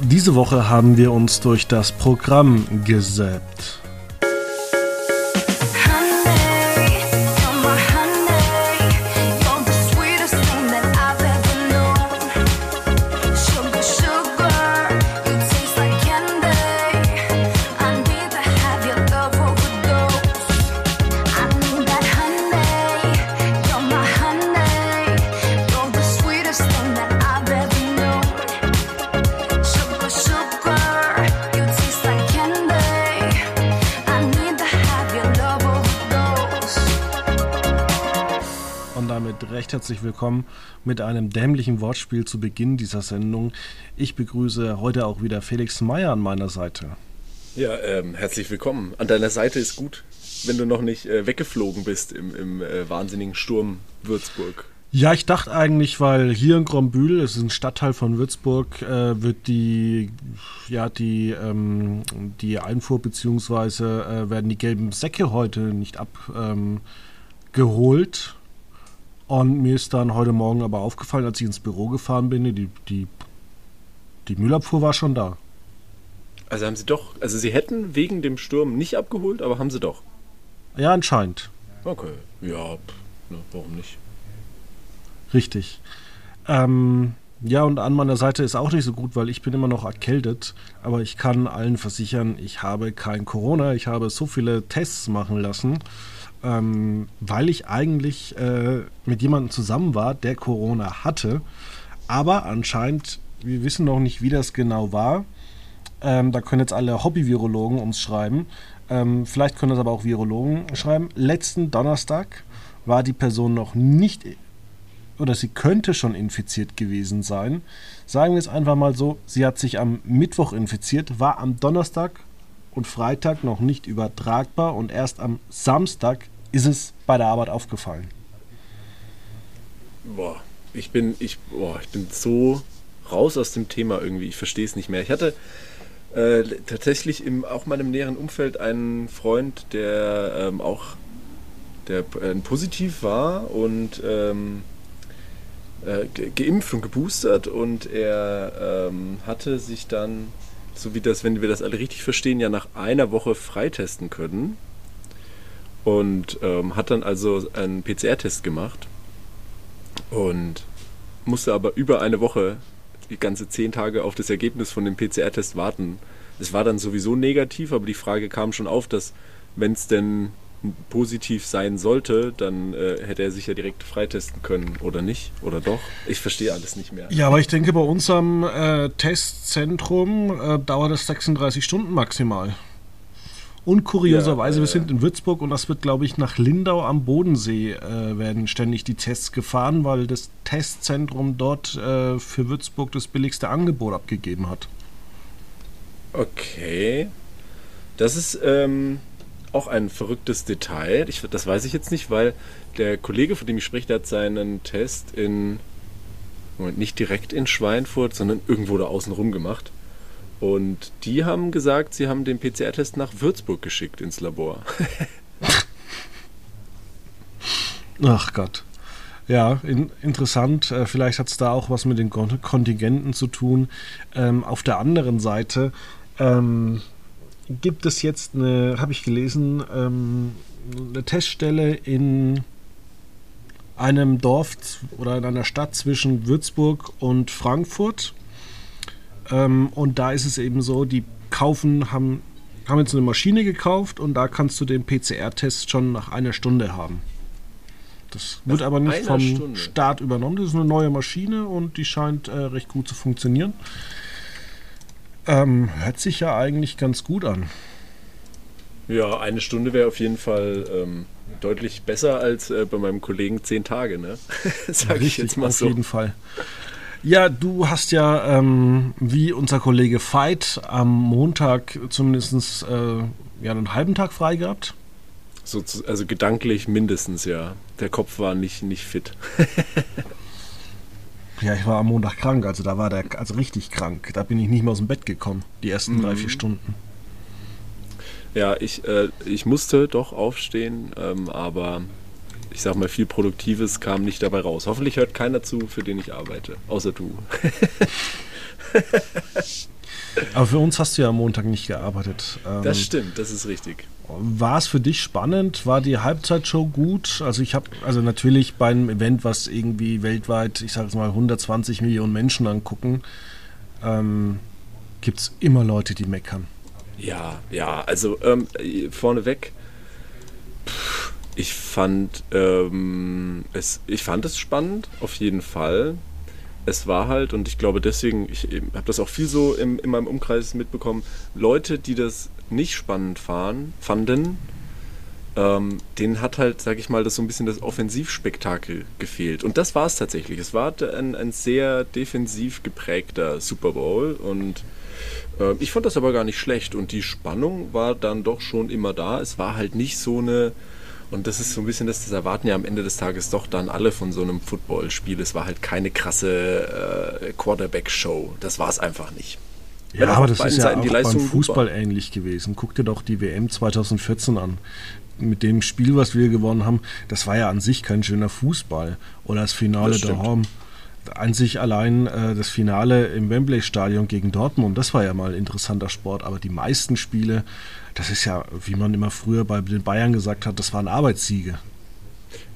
Diese Woche haben wir uns durch das Programm gesäbt. Willkommen mit einem dämlichen Wortspiel zu Beginn dieser Sendung. Ich begrüße heute auch wieder Felix Meyer an meiner Seite. Ja, ähm, herzlich willkommen. An deiner Seite ist gut, wenn du noch nicht äh, weggeflogen bist im, im äh, wahnsinnigen Sturm Würzburg. Ja, ich dachte eigentlich, weil hier in Grombühl, es ist ein Stadtteil von Würzburg, äh, wird die, ja, die, ähm, die Einfuhr bzw. Äh, werden die gelben Säcke heute nicht abgeholt. Ähm, und mir ist dann heute Morgen aber aufgefallen, als ich ins Büro gefahren bin, die, die, die Müllabfuhr war schon da. Also haben sie doch, also sie hätten wegen dem Sturm nicht abgeholt, aber haben sie doch. Ja, anscheinend. Okay, ja, ne, warum nicht? Richtig. Ähm, ja, und an meiner Seite ist auch nicht so gut, weil ich bin immer noch erkältet. Aber ich kann allen versichern, ich habe kein Corona. Ich habe so viele Tests machen lassen ähm, weil ich eigentlich äh, mit jemandem zusammen war, der Corona hatte. Aber anscheinend, wir wissen noch nicht, wie das genau war. Ähm, da können jetzt alle Hobby-Virologen uns schreiben. Ähm, vielleicht können das aber auch Virologen schreiben. Letzten Donnerstag war die Person noch nicht oder sie könnte schon infiziert gewesen sein. Sagen wir es einfach mal so, sie hat sich am Mittwoch infiziert, war am Donnerstag und Freitag noch nicht übertragbar und erst am Samstag ist es bei der Arbeit aufgefallen? Boah, ich bin, ich, boah, ich bin so raus aus dem Thema irgendwie. Ich verstehe es nicht mehr. Ich hatte äh, tatsächlich im auch meinem näheren Umfeld einen Freund, der ähm, auch der äh, positiv war und ähm, äh, geimpft und geboostert und er ähm, hatte sich dann, so wie das, wenn wir das alle richtig verstehen, ja nach einer Woche freitesten können und ähm, hat dann also einen PCR-Test gemacht und musste aber über eine Woche, die ganze zehn Tage auf das Ergebnis von dem PCR-Test warten. Es war dann sowieso negativ, aber die Frage kam schon auf, dass wenn es denn positiv sein sollte, dann äh, hätte er sich ja direkt freitesten können oder nicht oder doch. Ich verstehe alles nicht mehr. Ja, aber ich denke, bei unserem äh, Testzentrum äh, dauert es 36 Stunden maximal. Und kurioserweise, ja, wir sind in Würzburg und das wird, glaube ich, nach Lindau am Bodensee äh, werden ständig die Tests gefahren, weil das Testzentrum dort äh, für Würzburg das billigste Angebot abgegeben hat. Okay. Das ist ähm, auch ein verrücktes Detail. Ich, das weiß ich jetzt nicht, weil der Kollege, von dem ich spreche, der hat seinen Test in. Moment, nicht direkt in Schweinfurt, sondern irgendwo da außen rum gemacht. Und die haben gesagt, sie haben den PCR-Test nach Würzburg geschickt ins Labor. Ach Gott. Ja, in, interessant. Äh, vielleicht hat es da auch was mit den Kontingenten zu tun. Ähm, auf der anderen Seite ähm, gibt es jetzt eine, habe ich gelesen, ähm, eine Teststelle in einem Dorf oder in einer Stadt zwischen Würzburg und Frankfurt. Ähm, und da ist es eben so, die kaufen, haben, haben jetzt eine Maschine gekauft und da kannst du den PCR-Test schon nach einer Stunde haben. Das wird nach aber nicht vom Stunde. Staat übernommen. Das ist eine neue Maschine und die scheint äh, recht gut zu funktionieren. Ähm, hört sich ja eigentlich ganz gut an. Ja, eine Stunde wäre auf jeden Fall ähm, deutlich besser als äh, bei meinem Kollegen zehn Tage, ne? Sag ich jetzt mal auf so. Auf jeden Fall. Ja, du hast ja, ähm, wie unser Kollege Veit, am Montag zumindest äh, ja, einen halben Tag frei gehabt. So, also gedanklich mindestens, ja. Der Kopf war nicht, nicht fit. ja, ich war am Montag krank, also da war der also richtig krank. Da bin ich nicht mehr aus dem Bett gekommen, die ersten mhm. drei, vier Stunden. Ja, ich, äh, ich musste doch aufstehen, ähm, aber ich sag mal, viel Produktives kam nicht dabei raus. Hoffentlich hört keiner zu, für den ich arbeite, außer du. Aber für uns hast du ja am Montag nicht gearbeitet. Ähm, das stimmt, das ist richtig. War es für dich spannend? War die Halbzeitshow gut? Also ich habe, also natürlich bei einem Event, was irgendwie weltweit, ich sage es mal, 120 Millionen Menschen angucken, ähm, gibt es immer Leute, die meckern. Ja, ja, also ähm, vorneweg, ich fand ähm, es, ich fand es spannend, auf jeden Fall. Es war halt, und ich glaube deswegen, ich habe das auch viel so im, in meinem Umkreis mitbekommen, Leute, die das nicht spannend fahren, fanden, ähm, denen hat halt, sag ich mal, das so ein bisschen das Offensivspektakel gefehlt. Und das war es tatsächlich. Es war ein, ein sehr defensiv geprägter Super Bowl und äh, ich fand das aber gar nicht schlecht und die Spannung war dann doch schon immer da. Es war halt nicht so eine, und das ist so ein bisschen das, das erwarten ja am Ende des Tages doch dann alle von so einem Footballspiel. Es war halt keine krasse äh, Quarterback-Show. Das war es einfach nicht. Ja, aber das ist ja auch beim Fußball war. ähnlich gewesen. Guck dir doch die WM 2014 an. Mit dem Spiel, was wir gewonnen haben, das war ja an sich kein schöner Fußball. Oder das Finale der Home an sich allein äh, das Finale im Wembley-Stadion gegen Dortmund, das war ja mal ein interessanter Sport, aber die meisten Spiele, das ist ja, wie man immer früher bei den Bayern gesagt hat, das waren Arbeitssiege.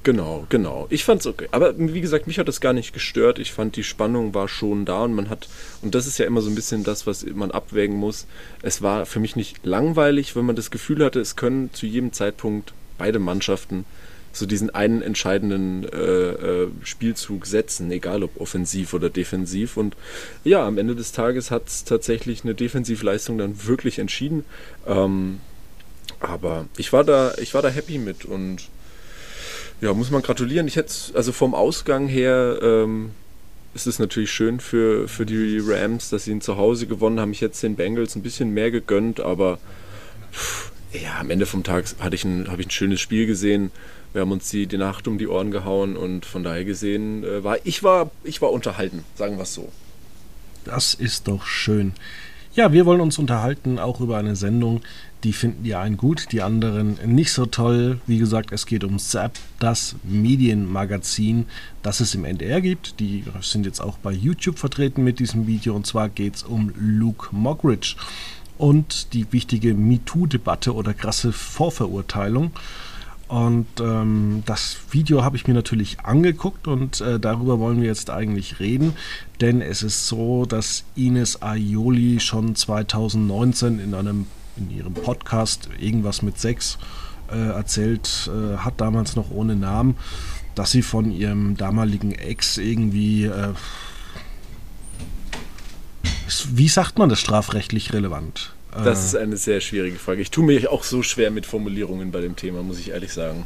Genau, genau. Ich fand's okay. Aber wie gesagt, mich hat das gar nicht gestört. Ich fand, die Spannung war schon da und man hat, und das ist ja immer so ein bisschen das, was man abwägen muss. Es war für mich nicht langweilig, wenn man das Gefühl hatte, es können zu jedem Zeitpunkt beide Mannschaften so diesen einen entscheidenden äh, äh, Spielzug setzen, egal ob offensiv oder defensiv. Und ja, am Ende des Tages hat es tatsächlich eine Defensivleistung dann wirklich entschieden. Ähm, aber ich war da, ich war da happy mit und ja, muss man gratulieren. Ich hätte also vom Ausgang her ähm, ist es natürlich schön für, für die Rams, dass sie ihn zu Hause gewonnen haben. Ich hätte den Bengals ein bisschen mehr gegönnt, aber pff, ja, am Ende vom Tag hatte ich ein, habe ich ein schönes Spiel gesehen wir haben uns die, die Nacht um die Ohren gehauen und von daher gesehen äh, war ich war ich war unterhalten, sagen wir es so. Das ist doch schön. Ja, wir wollen uns unterhalten auch über eine Sendung, die finden die einen gut, die anderen nicht so toll. Wie gesagt, es geht um ZAP, das Medienmagazin, das es im NDR gibt. Die sind jetzt auch bei YouTube vertreten mit diesem Video und zwar geht es um Luke Mockridge und die wichtige MeToo-Debatte oder krasse Vorverurteilung. Und ähm, das Video habe ich mir natürlich angeguckt und äh, darüber wollen wir jetzt eigentlich reden, denn es ist so, dass Ines Aioli schon 2019 in einem in ihrem Podcast irgendwas mit Sex äh, erzählt äh, hat, damals noch ohne Namen, dass sie von ihrem damaligen Ex irgendwie äh, wie sagt man das strafrechtlich relevant? Das ist eine sehr schwierige Frage. Ich tue mir auch so schwer mit Formulierungen bei dem Thema, muss ich ehrlich sagen.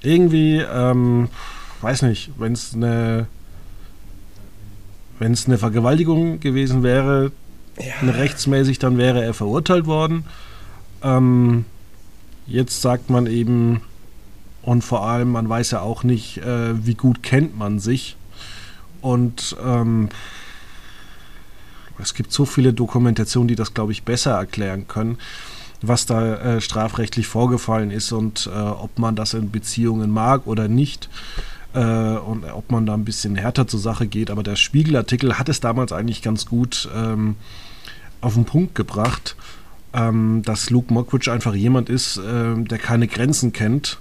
Irgendwie, ähm, weiß nicht, wenn es eine wenn es eine Vergewaltigung gewesen wäre, ja. rechtsmäßig, dann wäre er verurteilt worden. Ähm, jetzt sagt man eben, und vor allem, man weiß ja auch nicht, äh, wie gut kennt man sich. Und ähm, es gibt so viele Dokumentationen, die das, glaube ich, besser erklären können, was da äh, strafrechtlich vorgefallen ist und äh, ob man das in Beziehungen mag oder nicht. Äh, und ob man da ein bisschen härter zur Sache geht. Aber der Spiegelartikel hat es damals eigentlich ganz gut ähm, auf den Punkt gebracht, ähm, dass Luke Mockridge einfach jemand ist, äh, der keine Grenzen kennt.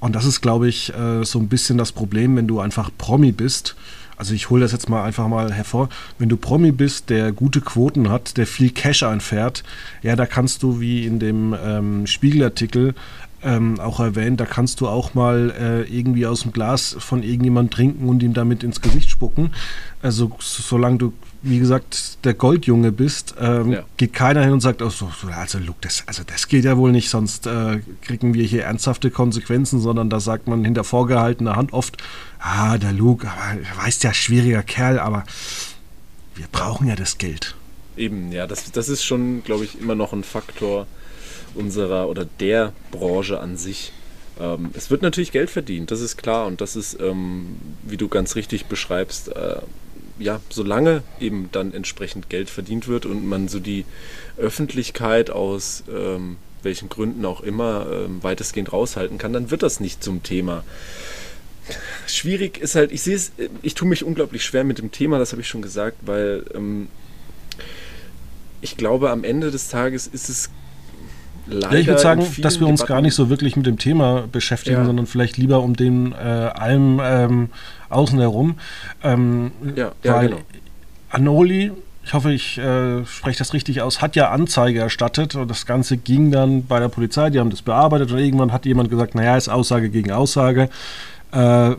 Und das ist, glaube ich, äh, so ein bisschen das Problem, wenn du einfach Promi bist also ich hole das jetzt mal einfach mal hervor, wenn du Promi bist, der gute Quoten hat, der viel Cash einfährt, ja, da kannst du wie in dem ähm, Spiegelartikel ähm, auch erwähnt, da kannst du auch mal äh, irgendwie aus dem Glas von irgendjemand trinken und ihm damit ins Gesicht spucken. Also solange du wie gesagt, der Goldjunge bist, ähm, ja. geht keiner hin und sagt, oh, so, also Luke, das, also das geht ja wohl nicht, sonst äh, kriegen wir hier ernsthafte Konsequenzen, sondern da sagt man hinter vorgehaltener Hand oft, ah, der Luke, aber er weiß ja, schwieriger Kerl, aber wir brauchen ja das Geld. Eben, ja, das, das ist schon, glaube ich, immer noch ein Faktor unserer oder der Branche an sich. Ähm, es wird natürlich Geld verdient, das ist klar und das ist, ähm, wie du ganz richtig beschreibst, äh, ja, solange eben dann entsprechend Geld verdient wird und man so die Öffentlichkeit aus ähm, welchen Gründen auch immer ähm, weitestgehend raushalten kann, dann wird das nicht zum Thema. Schwierig ist halt, ich sehe es, ich tue mich unglaublich schwer mit dem Thema, das habe ich schon gesagt, weil ähm, ich glaube, am Ende des Tages ist es leider. Ja, ich würde sagen, dass wir uns Debatten gar nicht so wirklich mit dem Thema beschäftigen, ja. sondern vielleicht lieber um den äh, allem ähm, außen herum. Ähm, ja, ja, genau. Anoli, ich hoffe, ich äh, spreche das richtig aus, hat ja Anzeige erstattet und das Ganze ging dann bei der Polizei, die haben das bearbeitet und irgendwann hat jemand gesagt, naja, ist Aussage gegen Aussage. Äh,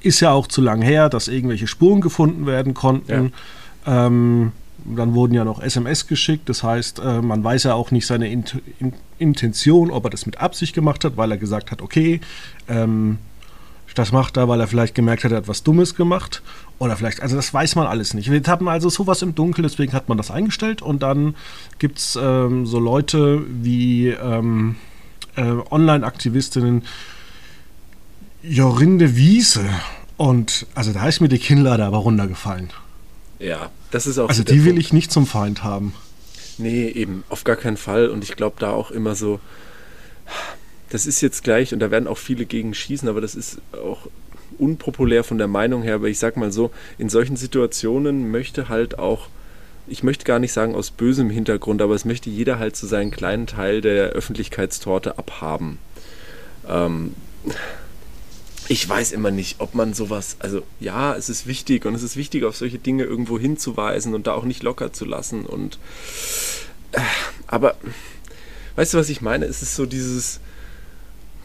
ist ja auch zu lang her, dass irgendwelche Spuren gefunden werden konnten. Ja. Ähm, dann wurden ja noch SMS geschickt, das heißt, äh, man weiß ja auch nicht seine Int In Intention, ob er das mit Absicht gemacht hat, weil er gesagt hat, okay, ähm, das macht er, weil er vielleicht gemerkt hat, er hat was Dummes gemacht. Oder vielleicht, also das weiß man alles nicht. Wir hatten also sowas im Dunkeln, deswegen hat man das eingestellt. Und dann gibt es ähm, so Leute wie ähm, äh, Online-Aktivistinnen Jorinde Wiese. Und also da ist mir die Kinnlade aber runtergefallen. Ja, das ist auch. Also die will ich nicht zum Feind haben. Nee, eben, auf gar keinen Fall. Und ich glaube da auch immer so, das ist jetzt gleich, und da werden auch viele gegen schießen, aber das ist auch unpopulär von der Meinung her. Aber ich sag mal so, in solchen Situationen möchte halt auch, ich möchte gar nicht sagen aus bösem Hintergrund, aber es möchte jeder halt so seinen kleinen Teil der Öffentlichkeitstorte abhaben. Ähm, ich weiß immer nicht, ob man sowas, also ja, es ist wichtig und es ist wichtig, auf solche Dinge irgendwo hinzuweisen und da auch nicht locker zu lassen und äh, aber weißt du, was ich meine? Es ist so dieses,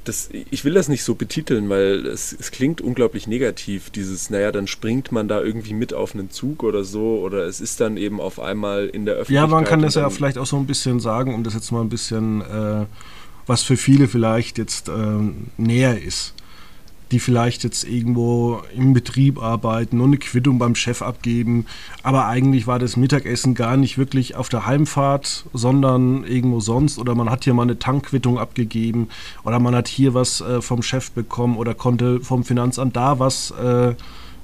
das, ich will das nicht so betiteln, weil es, es klingt unglaublich negativ, dieses, naja, dann springt man da irgendwie mit auf einen Zug oder so oder es ist dann eben auf einmal in der Öffentlichkeit. Ja, man kann das ja vielleicht auch so ein bisschen sagen, um das jetzt mal ein bisschen, äh, was für viele vielleicht jetzt äh, näher ist die vielleicht jetzt irgendwo im Betrieb arbeiten und eine Quittung beim Chef abgeben. Aber eigentlich war das Mittagessen gar nicht wirklich auf der Heimfahrt, sondern irgendwo sonst. Oder man hat hier mal eine Tankquittung abgegeben oder man hat hier was äh, vom Chef bekommen oder konnte vom Finanzamt da was äh,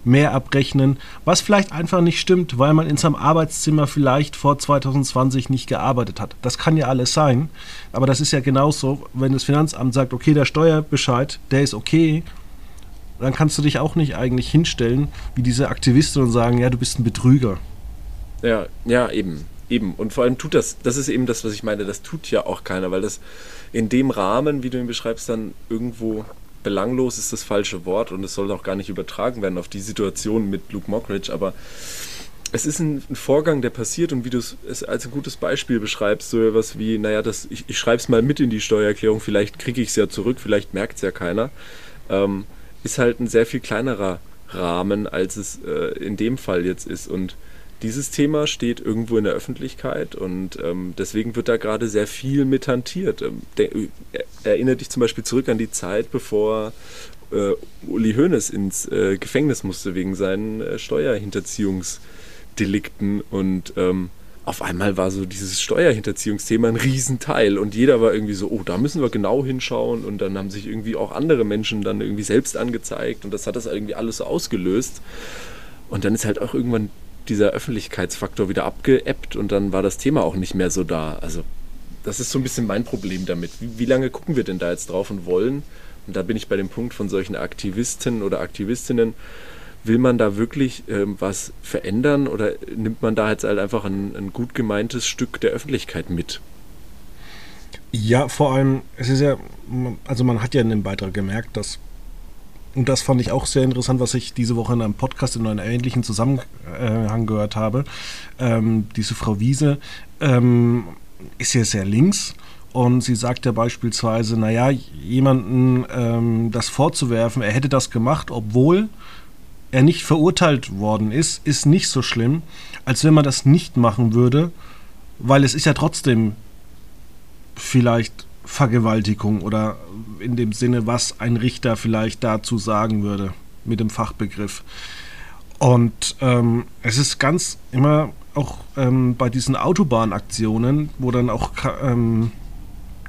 mehr abrechnen, was vielleicht einfach nicht stimmt, weil man in seinem Arbeitszimmer vielleicht vor 2020 nicht gearbeitet hat. Das kann ja alles sein, aber das ist ja genauso, wenn das Finanzamt sagt, okay, der Steuerbescheid, der ist okay, dann kannst du dich auch nicht eigentlich hinstellen wie diese Aktivisten und sagen, ja, du bist ein Betrüger. Ja, ja, eben. Eben. Und vor allem tut das, das ist eben das, was ich meine, das tut ja auch keiner, weil das in dem Rahmen, wie du ihn beschreibst, dann irgendwo belanglos ist das falsche Wort und es soll auch gar nicht übertragen werden auf die Situation mit Luke Mockridge, aber es ist ein, ein, Vorgang, der passiert und wie du es als ein gutes Beispiel beschreibst, so etwas wie, naja, das, ich, ich schreibe es mal mit in die Steuererklärung, vielleicht kriege ich es ja zurück, vielleicht merkt es ja keiner. Ähm, ist halt ein sehr viel kleinerer Rahmen, als es äh, in dem Fall jetzt ist. Und dieses Thema steht irgendwo in der Öffentlichkeit und ähm, deswegen wird da gerade sehr viel mit hantiert. Ähm, der, äh, erinnert dich zum Beispiel zurück an die Zeit, bevor äh, Uli Hoeneß ins äh, Gefängnis musste wegen seinen äh, Steuerhinterziehungsdelikten und ähm, auf einmal war so dieses Steuerhinterziehungsthema ein Riesenteil und jeder war irgendwie so, oh, da müssen wir genau hinschauen und dann haben sich irgendwie auch andere Menschen dann irgendwie selbst angezeigt und das hat das irgendwie alles so ausgelöst. Und dann ist halt auch irgendwann dieser Öffentlichkeitsfaktor wieder abgeebbt und dann war das Thema auch nicht mehr so da. Also das ist so ein bisschen mein Problem damit. Wie, wie lange gucken wir denn da jetzt drauf und wollen? Und da bin ich bei dem Punkt von solchen Aktivisten oder Aktivistinnen, will man da wirklich ähm, was verändern oder nimmt man da jetzt halt einfach ein, ein, gut gemeintes Stück der Öffentlichkeit mit? Ja, vor allem, es ist ja, also man hat ja in dem Beitrag gemerkt, dass, und das fand ich auch sehr interessant, was ich diese Woche in einem Podcast in einem ähnlichen Zusammenhang gehört habe, ähm, diese Frau Wiese ähm, ist ja sehr links und sie sagt ja beispielsweise, naja, jemanden ähm, das vorzuwerfen, er hätte das gemacht, obwohl er nicht verurteilt worden ist, ist nicht so schlimm, als wenn man das nicht machen würde, weil es ist ja trotzdem vielleicht Vergewaltigung oder in dem Sinne, was ein Richter vielleicht dazu sagen würde mit dem Fachbegriff. Und ähm, es ist ganz immer auch ähm, bei diesen Autobahnaktionen, wo dann auch ähm,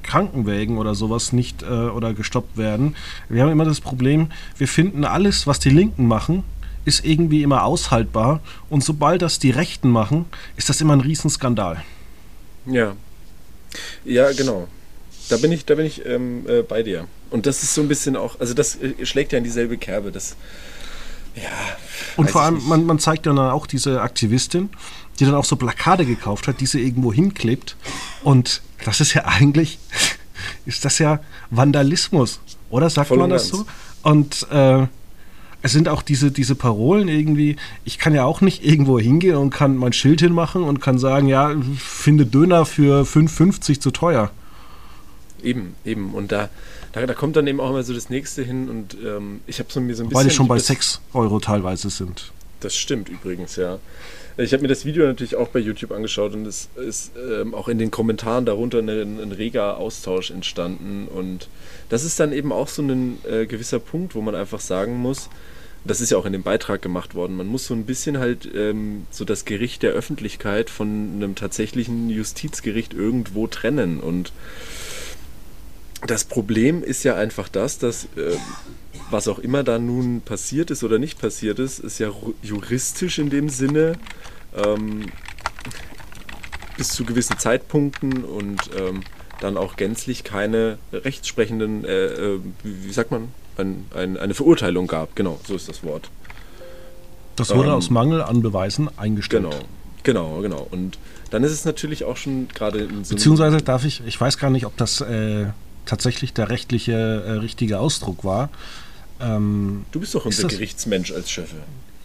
Krankenwägen oder sowas nicht äh, oder gestoppt werden. Wir haben immer das Problem, wir finden alles, was die Linken machen, ist irgendwie immer aushaltbar und sobald das die Rechten machen, ist das immer ein Riesenskandal. Ja. Ja, genau. Da bin ich, da bin ich ähm, äh, bei dir. Und das ist so ein bisschen auch, also das äh, schlägt ja in dieselbe Kerbe. Das, ja. Und vor allem, man, man zeigt dann auch diese Aktivistin, die dann auch so Plakate gekauft hat, die sie irgendwo hinklebt. Und das ist ja eigentlich, ist das ja Vandalismus, oder sagt Voll man das so? Und äh, es sind auch diese, diese Parolen irgendwie, ich kann ja auch nicht irgendwo hingehen und kann mein Schild hinmachen und kann sagen, ja, finde Döner für 5,50 zu teuer. Eben, eben. Und da, da, da, kommt dann eben auch immer so das nächste hin und ähm, ich habe so mir so ein bisschen. Weil die schon bei 6 Euro teilweise sind. Das stimmt übrigens, ja. Ich habe mir das Video natürlich auch bei YouTube angeschaut und es ist ähm, auch in den Kommentaren darunter ein, ein, reger Austausch entstanden. Und das ist dann eben auch so ein äh, gewisser Punkt, wo man einfach sagen muss, das ist ja auch in dem Beitrag gemacht worden, man muss so ein bisschen halt ähm, so das Gericht der Öffentlichkeit von einem tatsächlichen Justizgericht irgendwo trennen. Und das Problem ist ja einfach das, dass äh, was auch immer da nun passiert ist oder nicht passiert ist, ist ja juristisch in dem Sinne ähm, bis zu gewissen Zeitpunkten und ähm, dann auch gänzlich keine rechtssprechenden, äh, äh, wie, wie, sagt man, ein, ein, eine Verurteilung gab. Genau, so ist das Wort. Das wurde ähm, aus Mangel an Beweisen eingestellt. Genau, genau, genau. Und dann ist es natürlich auch schon gerade in so Beziehungsweise darf ich, ich weiß gar nicht, ob das äh, tatsächlich der rechtliche, äh, richtige Ausdruck war. Ähm, du bist doch unser Gerichtsmensch als Chef.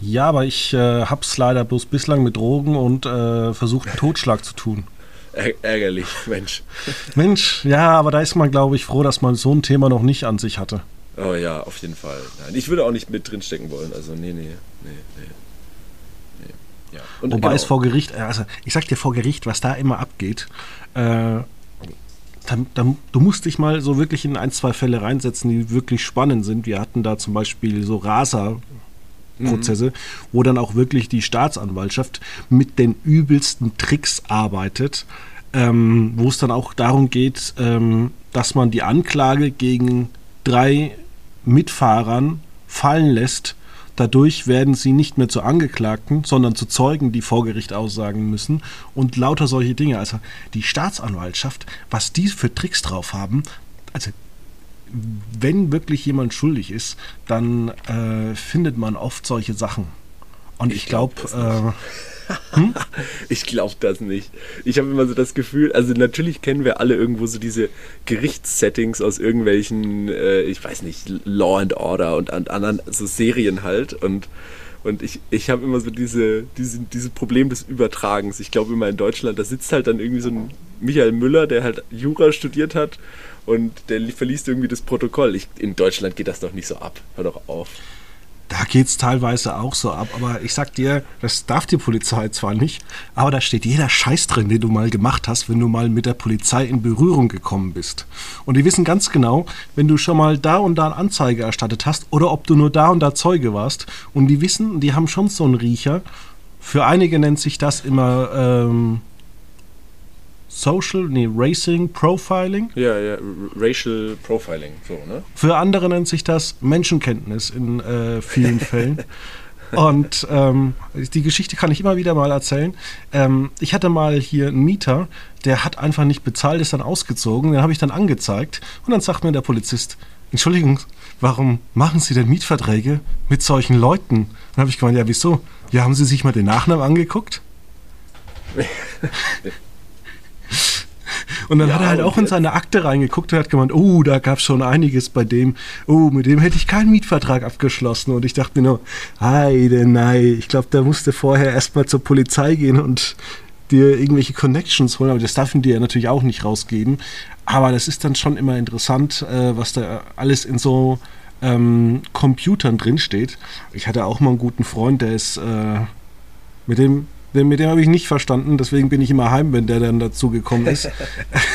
Ja, aber ich äh, habe es leider bloß bislang mit Drogen und äh, versucht, Totschlag zu tun. ärgerlich, Mensch. Mensch, ja, aber da ist man, glaube ich, froh, dass man so ein Thema noch nicht an sich hatte. Oh ja, auf jeden Fall. Nein, ich würde auch nicht mit drinstecken wollen. Also, nee, nee, nee, nee. nee. Ja. Und, Wobei genau. es vor Gericht, also ich sag dir vor Gericht, was da immer abgeht, äh, dann, dann, du musst dich mal so wirklich in ein, zwei Fälle reinsetzen, die wirklich spannend sind. Wir hatten da zum Beispiel so Raser. Prozesse, mhm. wo dann auch wirklich die Staatsanwaltschaft mit den übelsten Tricks arbeitet, ähm, wo es dann auch darum geht, ähm, dass man die Anklage gegen drei Mitfahrern fallen lässt, Dadurch werden sie nicht mehr zu Angeklagten, sondern zu Zeugen, die vor Gericht aussagen müssen und lauter solche Dinge. Also die Staatsanwaltschaft, was die für Tricks drauf haben, also wenn wirklich jemand schuldig ist, dann äh, findet man oft solche Sachen. Und ich, ich glaube, glaub, hm? Ich glaube das nicht. Ich habe immer so das Gefühl, also natürlich kennen wir alle irgendwo so diese Gerichtssettings aus irgendwelchen, äh, ich weiß nicht, Law and Order und an, anderen so Serien halt. Und, und ich, ich habe immer so diese, diese, diese Problem des Übertragens. Ich glaube immer in Deutschland, da sitzt halt dann irgendwie so ein Michael Müller, der halt Jura studiert hat und der verliest irgendwie das Protokoll. Ich, in Deutschland geht das doch nicht so ab. Hör doch auf. Da geht es teilweise auch so ab, aber ich sag dir, das darf die Polizei zwar nicht, aber da steht jeder Scheiß drin, den du mal gemacht hast, wenn du mal mit der Polizei in Berührung gekommen bist. Und die wissen ganz genau, wenn du schon mal da und da eine Anzeige erstattet hast oder ob du nur da und da Zeuge warst. Und die wissen, die haben schon so einen Riecher. Für einige nennt sich das immer ähm, Social, nee, Racing Profiling. Ja, ja, Racial Profiling, so, ne? Für andere nennt sich das Menschenkenntnis in äh, vielen Fällen. Und ähm, die Geschichte kann ich immer wieder mal erzählen. Ähm, ich hatte mal hier einen Mieter, der hat einfach nicht bezahlt, ist dann ausgezogen. Den habe ich dann angezeigt. Und dann sagt mir der Polizist, Entschuldigung, warum machen Sie denn Mietverträge mit solchen Leuten? Dann habe ich gemeint, ja, wieso? Ja, haben Sie sich mal den Nachnamen angeguckt? Und dann ja, hat er halt auch in seine Akte reingeguckt und hat gemeint, oh, da gab es schon einiges bei dem. Oh, mit dem hätte ich keinen Mietvertrag abgeschlossen. Und ich dachte mir nur, heide, nein, ich glaube, da musste vorher erstmal zur Polizei gehen und dir irgendwelche Connections holen. Aber das darf die ja natürlich auch nicht rausgeben. Aber das ist dann schon immer interessant, äh, was da alles in so ähm, Computern drinsteht. Ich hatte auch mal einen guten Freund, der ist äh, mit dem mit dem habe ich nicht verstanden, deswegen bin ich immer heim, wenn der dann dazu gekommen ist.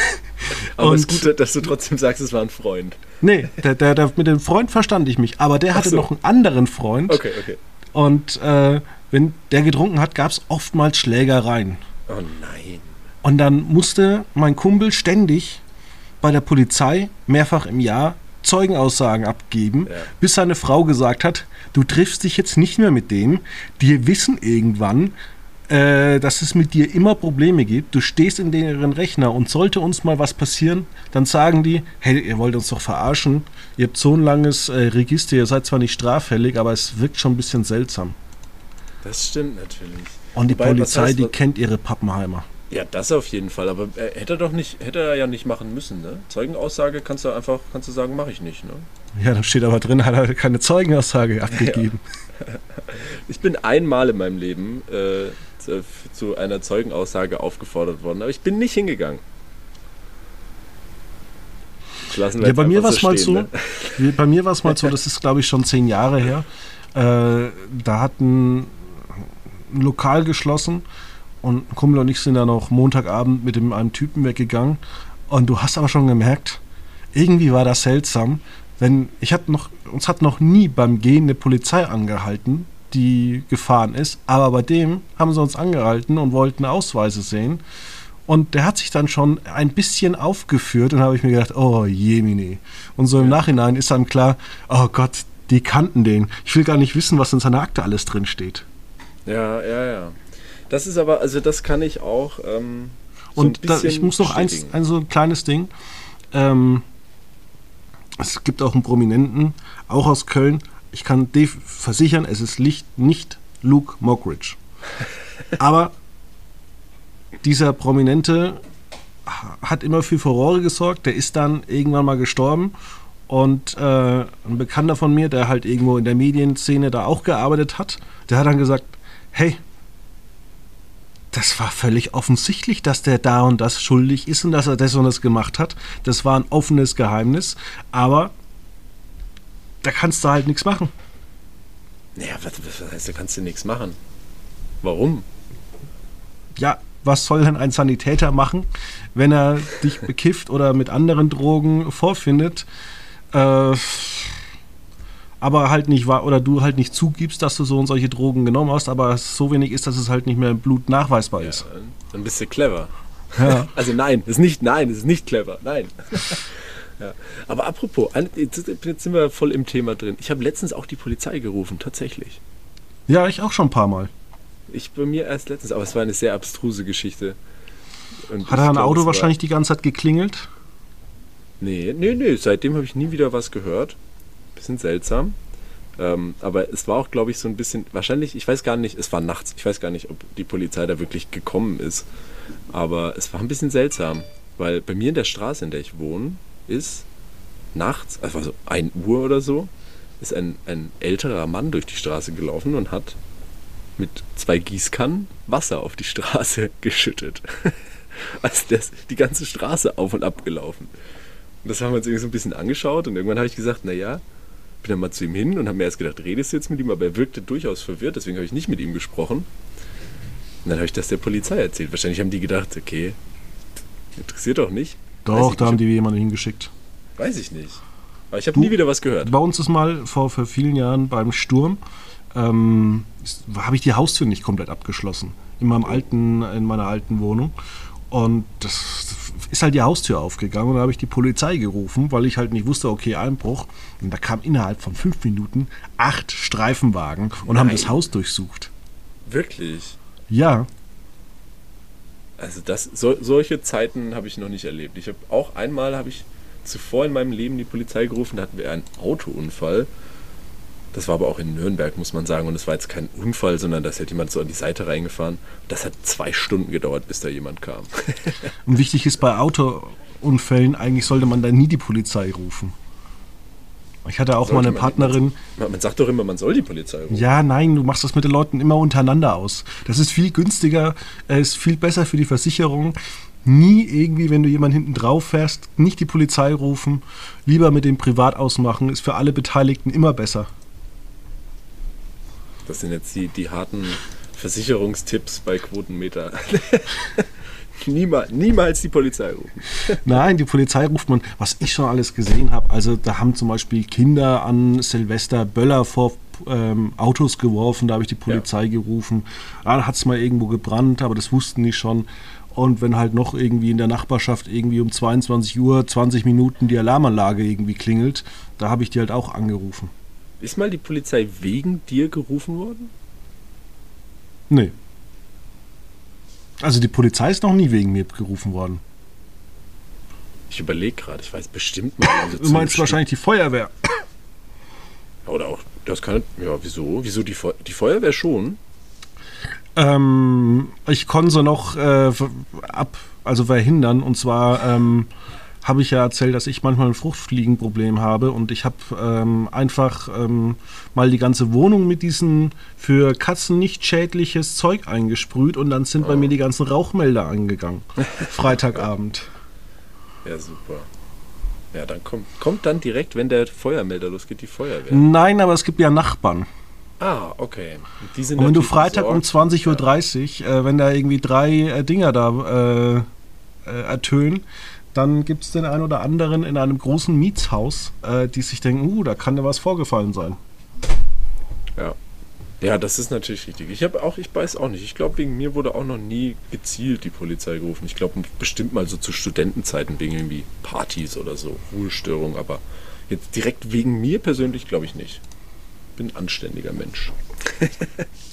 aber es ist gut, dass du trotzdem sagst, es war ein Freund. Nee, der, der, der, mit dem Freund verstand ich mich, aber der hatte so. noch einen anderen Freund. Okay, okay. Und äh, wenn der getrunken hat, gab es oftmals Schlägereien. Oh nein. Und dann musste mein Kumpel ständig bei der Polizei mehrfach im Jahr Zeugenaussagen abgeben, ja. bis seine Frau gesagt hat, du triffst dich jetzt nicht mehr mit dem, die wissen irgendwann, äh, dass es mit dir immer Probleme gibt. Du stehst in deren Rechner und sollte uns mal was passieren, dann sagen die, hey, ihr wollt uns doch verarschen. Ihr habt so ein langes äh, Register, ihr seid zwar nicht straffällig, aber es wirkt schon ein bisschen seltsam. Das stimmt natürlich. Und die Wobei, Polizei, heißt, die kennt ihre Pappenheimer. Ja, das auf jeden Fall. Aber äh, hätte er doch nicht, hätte er ja nicht machen müssen. Ne? Zeugenaussage kannst du einfach, kannst du sagen, mache ich nicht. Ne? Ja, da steht aber drin, hat er keine Zeugenaussage abgegeben. Ja. Ich bin einmal in meinem Leben äh, zu, zu einer Zeugenaussage aufgefordert worden, aber ich bin nicht hingegangen. ja, bei mir war es mal so. Ne? Bei mir war es mal so, das ist glaube ich schon zehn Jahre her. Äh, da hat ein, ein Lokal geschlossen und ein Kumpel und ich sind dann auch Montagabend mit dem, einem Typen weggegangen. Und du hast aber schon gemerkt, irgendwie war das seltsam. Denn ich hatte noch, uns hat noch nie beim Gehen eine Polizei angehalten, die gefahren ist. Aber bei dem haben sie uns angehalten und wollten Ausweise sehen. Und der hat sich dann schon ein bisschen aufgeführt und habe ich mir gedacht, oh Jemini. Und so im ja. Nachhinein ist dann klar, oh Gott, die kannten den. Ich will gar nicht wissen, was in seiner Akte alles drin steht. Ja, ja, ja. Das ist aber, also das kann ich auch. Ähm, so und da, ich muss noch eins, ein so ein kleines Ding. Ähm, es gibt auch einen Prominenten, auch aus Köln. Ich kann versichern, es ist nicht, nicht Luke Mockridge. Aber dieser Prominente hat immer für Furore gesorgt. Der ist dann irgendwann mal gestorben. Und äh, ein Bekannter von mir, der halt irgendwo in der Medienszene da auch gearbeitet hat, der hat dann gesagt, hey, das war völlig offensichtlich, dass der da und das schuldig ist und dass er das und das gemacht hat. Das war ein offenes Geheimnis, aber da kannst du halt nichts machen. Naja, was, was heißt, da kannst du nichts machen? Warum? Ja, was soll denn ein Sanitäter machen, wenn er dich bekifft oder mit anderen Drogen vorfindet? Äh, aber halt nicht war oder du halt nicht zugibst, dass du so und solche Drogen genommen hast, aber so wenig ist, dass es halt nicht mehr im Blut nachweisbar ja, ist. Dann bist du clever. Ja. Also nein, ist nicht, nein, ist nicht clever, nein. ja. Aber apropos, jetzt, jetzt sind wir voll im Thema drin. Ich habe letztens auch die Polizei gerufen, tatsächlich. Ja, ich auch schon ein paar Mal. Ich bei mir erst letztens, aber es war eine sehr abstruse Geschichte. Und Hat er ein Auto wahrscheinlich die ganze Zeit geklingelt? Nee, nee, nee, seitdem habe ich nie wieder was gehört bisschen seltsam. Ähm, aber es war auch, glaube ich, so ein bisschen, wahrscheinlich, ich weiß gar nicht, es war nachts, ich weiß gar nicht, ob die Polizei da wirklich gekommen ist. Aber es war ein bisschen seltsam, weil bei mir in der Straße, in der ich wohne, ist nachts, also so 1 Uhr oder so, ist ein, ein älterer Mann durch die Straße gelaufen und hat mit zwei Gießkannen Wasser auf die Straße geschüttet. also der ist die ganze Straße auf und ab gelaufen. Und das haben wir uns irgendwie so ein bisschen angeschaut und irgendwann habe ich gesagt, naja, bin dann mal zu ihm hin und habe mir erst gedacht, redest du jetzt mit ihm, aber er wirkte durchaus verwirrt, deswegen habe ich nicht mit ihm gesprochen. Und dann habe ich das der Polizei erzählt. Wahrscheinlich haben die gedacht, okay, interessiert doch nicht. Doch, da haben die jemanden hingeschickt. Weiß ich nicht. Aber ich habe nie wieder was gehört. Bei uns ist mal vor, vor vielen Jahren beim Sturm, ähm, habe ich die Haustür nicht komplett abgeschlossen. In, meinem alten, in meiner alten Wohnung. Und das ist halt die Haustür aufgegangen und da habe ich die Polizei gerufen, weil ich halt nicht wusste, okay, Einbruch. Und da kam innerhalb von fünf Minuten acht Streifenwagen und Nein. haben das Haus durchsucht. Wirklich? Ja. Also das, so, solche Zeiten habe ich noch nicht erlebt. Ich habe auch einmal habe ich zuvor in meinem Leben die Polizei gerufen, da hatten wir einen Autounfall das war aber auch in Nürnberg, muss man sagen. Und es war jetzt kein Unfall, sondern da ist halt jemand so an die Seite reingefahren. Das hat zwei Stunden gedauert, bis da jemand kam. Und wichtig ist bei Autounfällen, eigentlich sollte man da nie die Polizei rufen. Ich hatte auch mal eine Partnerin. Man, man, sagt doch immer, man soll die Polizei rufen. Ja, nein, du machst das mit den Leuten immer untereinander aus. Das ist viel günstiger, ist viel besser für die Versicherung. Nie irgendwie, wenn du jemanden hinten drauf fährst, nicht die Polizei rufen, lieber mit dem Privat ausmachen, ist für alle Beteiligten immer besser. Das sind jetzt die, die harten Versicherungstipps bei Quotenmeter. niemals, niemals die Polizei rufen. Nein, die Polizei ruft man, was ich schon alles gesehen habe. Also da haben zum Beispiel Kinder an Silvester Böller vor ähm, Autos geworfen, da habe ich die Polizei ja. gerufen. Da hat es mal irgendwo gebrannt, aber das wussten die schon. Und wenn halt noch irgendwie in der Nachbarschaft irgendwie um 22 Uhr 20 Minuten die Alarmanlage irgendwie klingelt, da habe ich die halt auch angerufen. Ist mal die Polizei wegen dir gerufen worden? Nee. Also die Polizei ist noch nie wegen mir gerufen worden. Ich überlege gerade, ich weiß bestimmt mal. Also du meinst wahrscheinlich die Feuerwehr. Oder auch, das kann, ja, wieso? Wieso die, Fe die Feuerwehr schon? Ähm, ich konnte noch äh, ab, also verhindern. Und zwar ähm, habe ich ja erzählt, dass ich manchmal ein Fruchtfliegenproblem habe und ich habe ähm, einfach ähm, mal die ganze Wohnung mit diesem für Katzen nicht schädliches Zeug eingesprüht und dann sind oh. bei mir die ganzen Rauchmelder angegangen. Freitagabend. Ja, super. Ja, dann kommt, kommt dann direkt, wenn der Feuermelder losgeht, die Feuerwehr. Nein, aber es gibt ja Nachbarn. Ah, okay. Und, wenn du Freitag um 20.30 Uhr, ja. äh, wenn da irgendwie drei äh, Dinger da äh, äh ertönen, dann gibt es den einen oder anderen in einem großen Mietshaus, äh, die sich denken, uh, da kann ja was vorgefallen sein. Ja. Ja, das ist natürlich richtig. Ich habe auch, ich weiß auch nicht. Ich glaube, wegen mir wurde auch noch nie gezielt die Polizei gerufen. Ich glaube, bestimmt mal so zu Studentenzeiten wegen irgendwie Partys oder so, Ruhestörung, aber jetzt direkt wegen mir persönlich glaube ich nicht. Bin ein anständiger Mensch.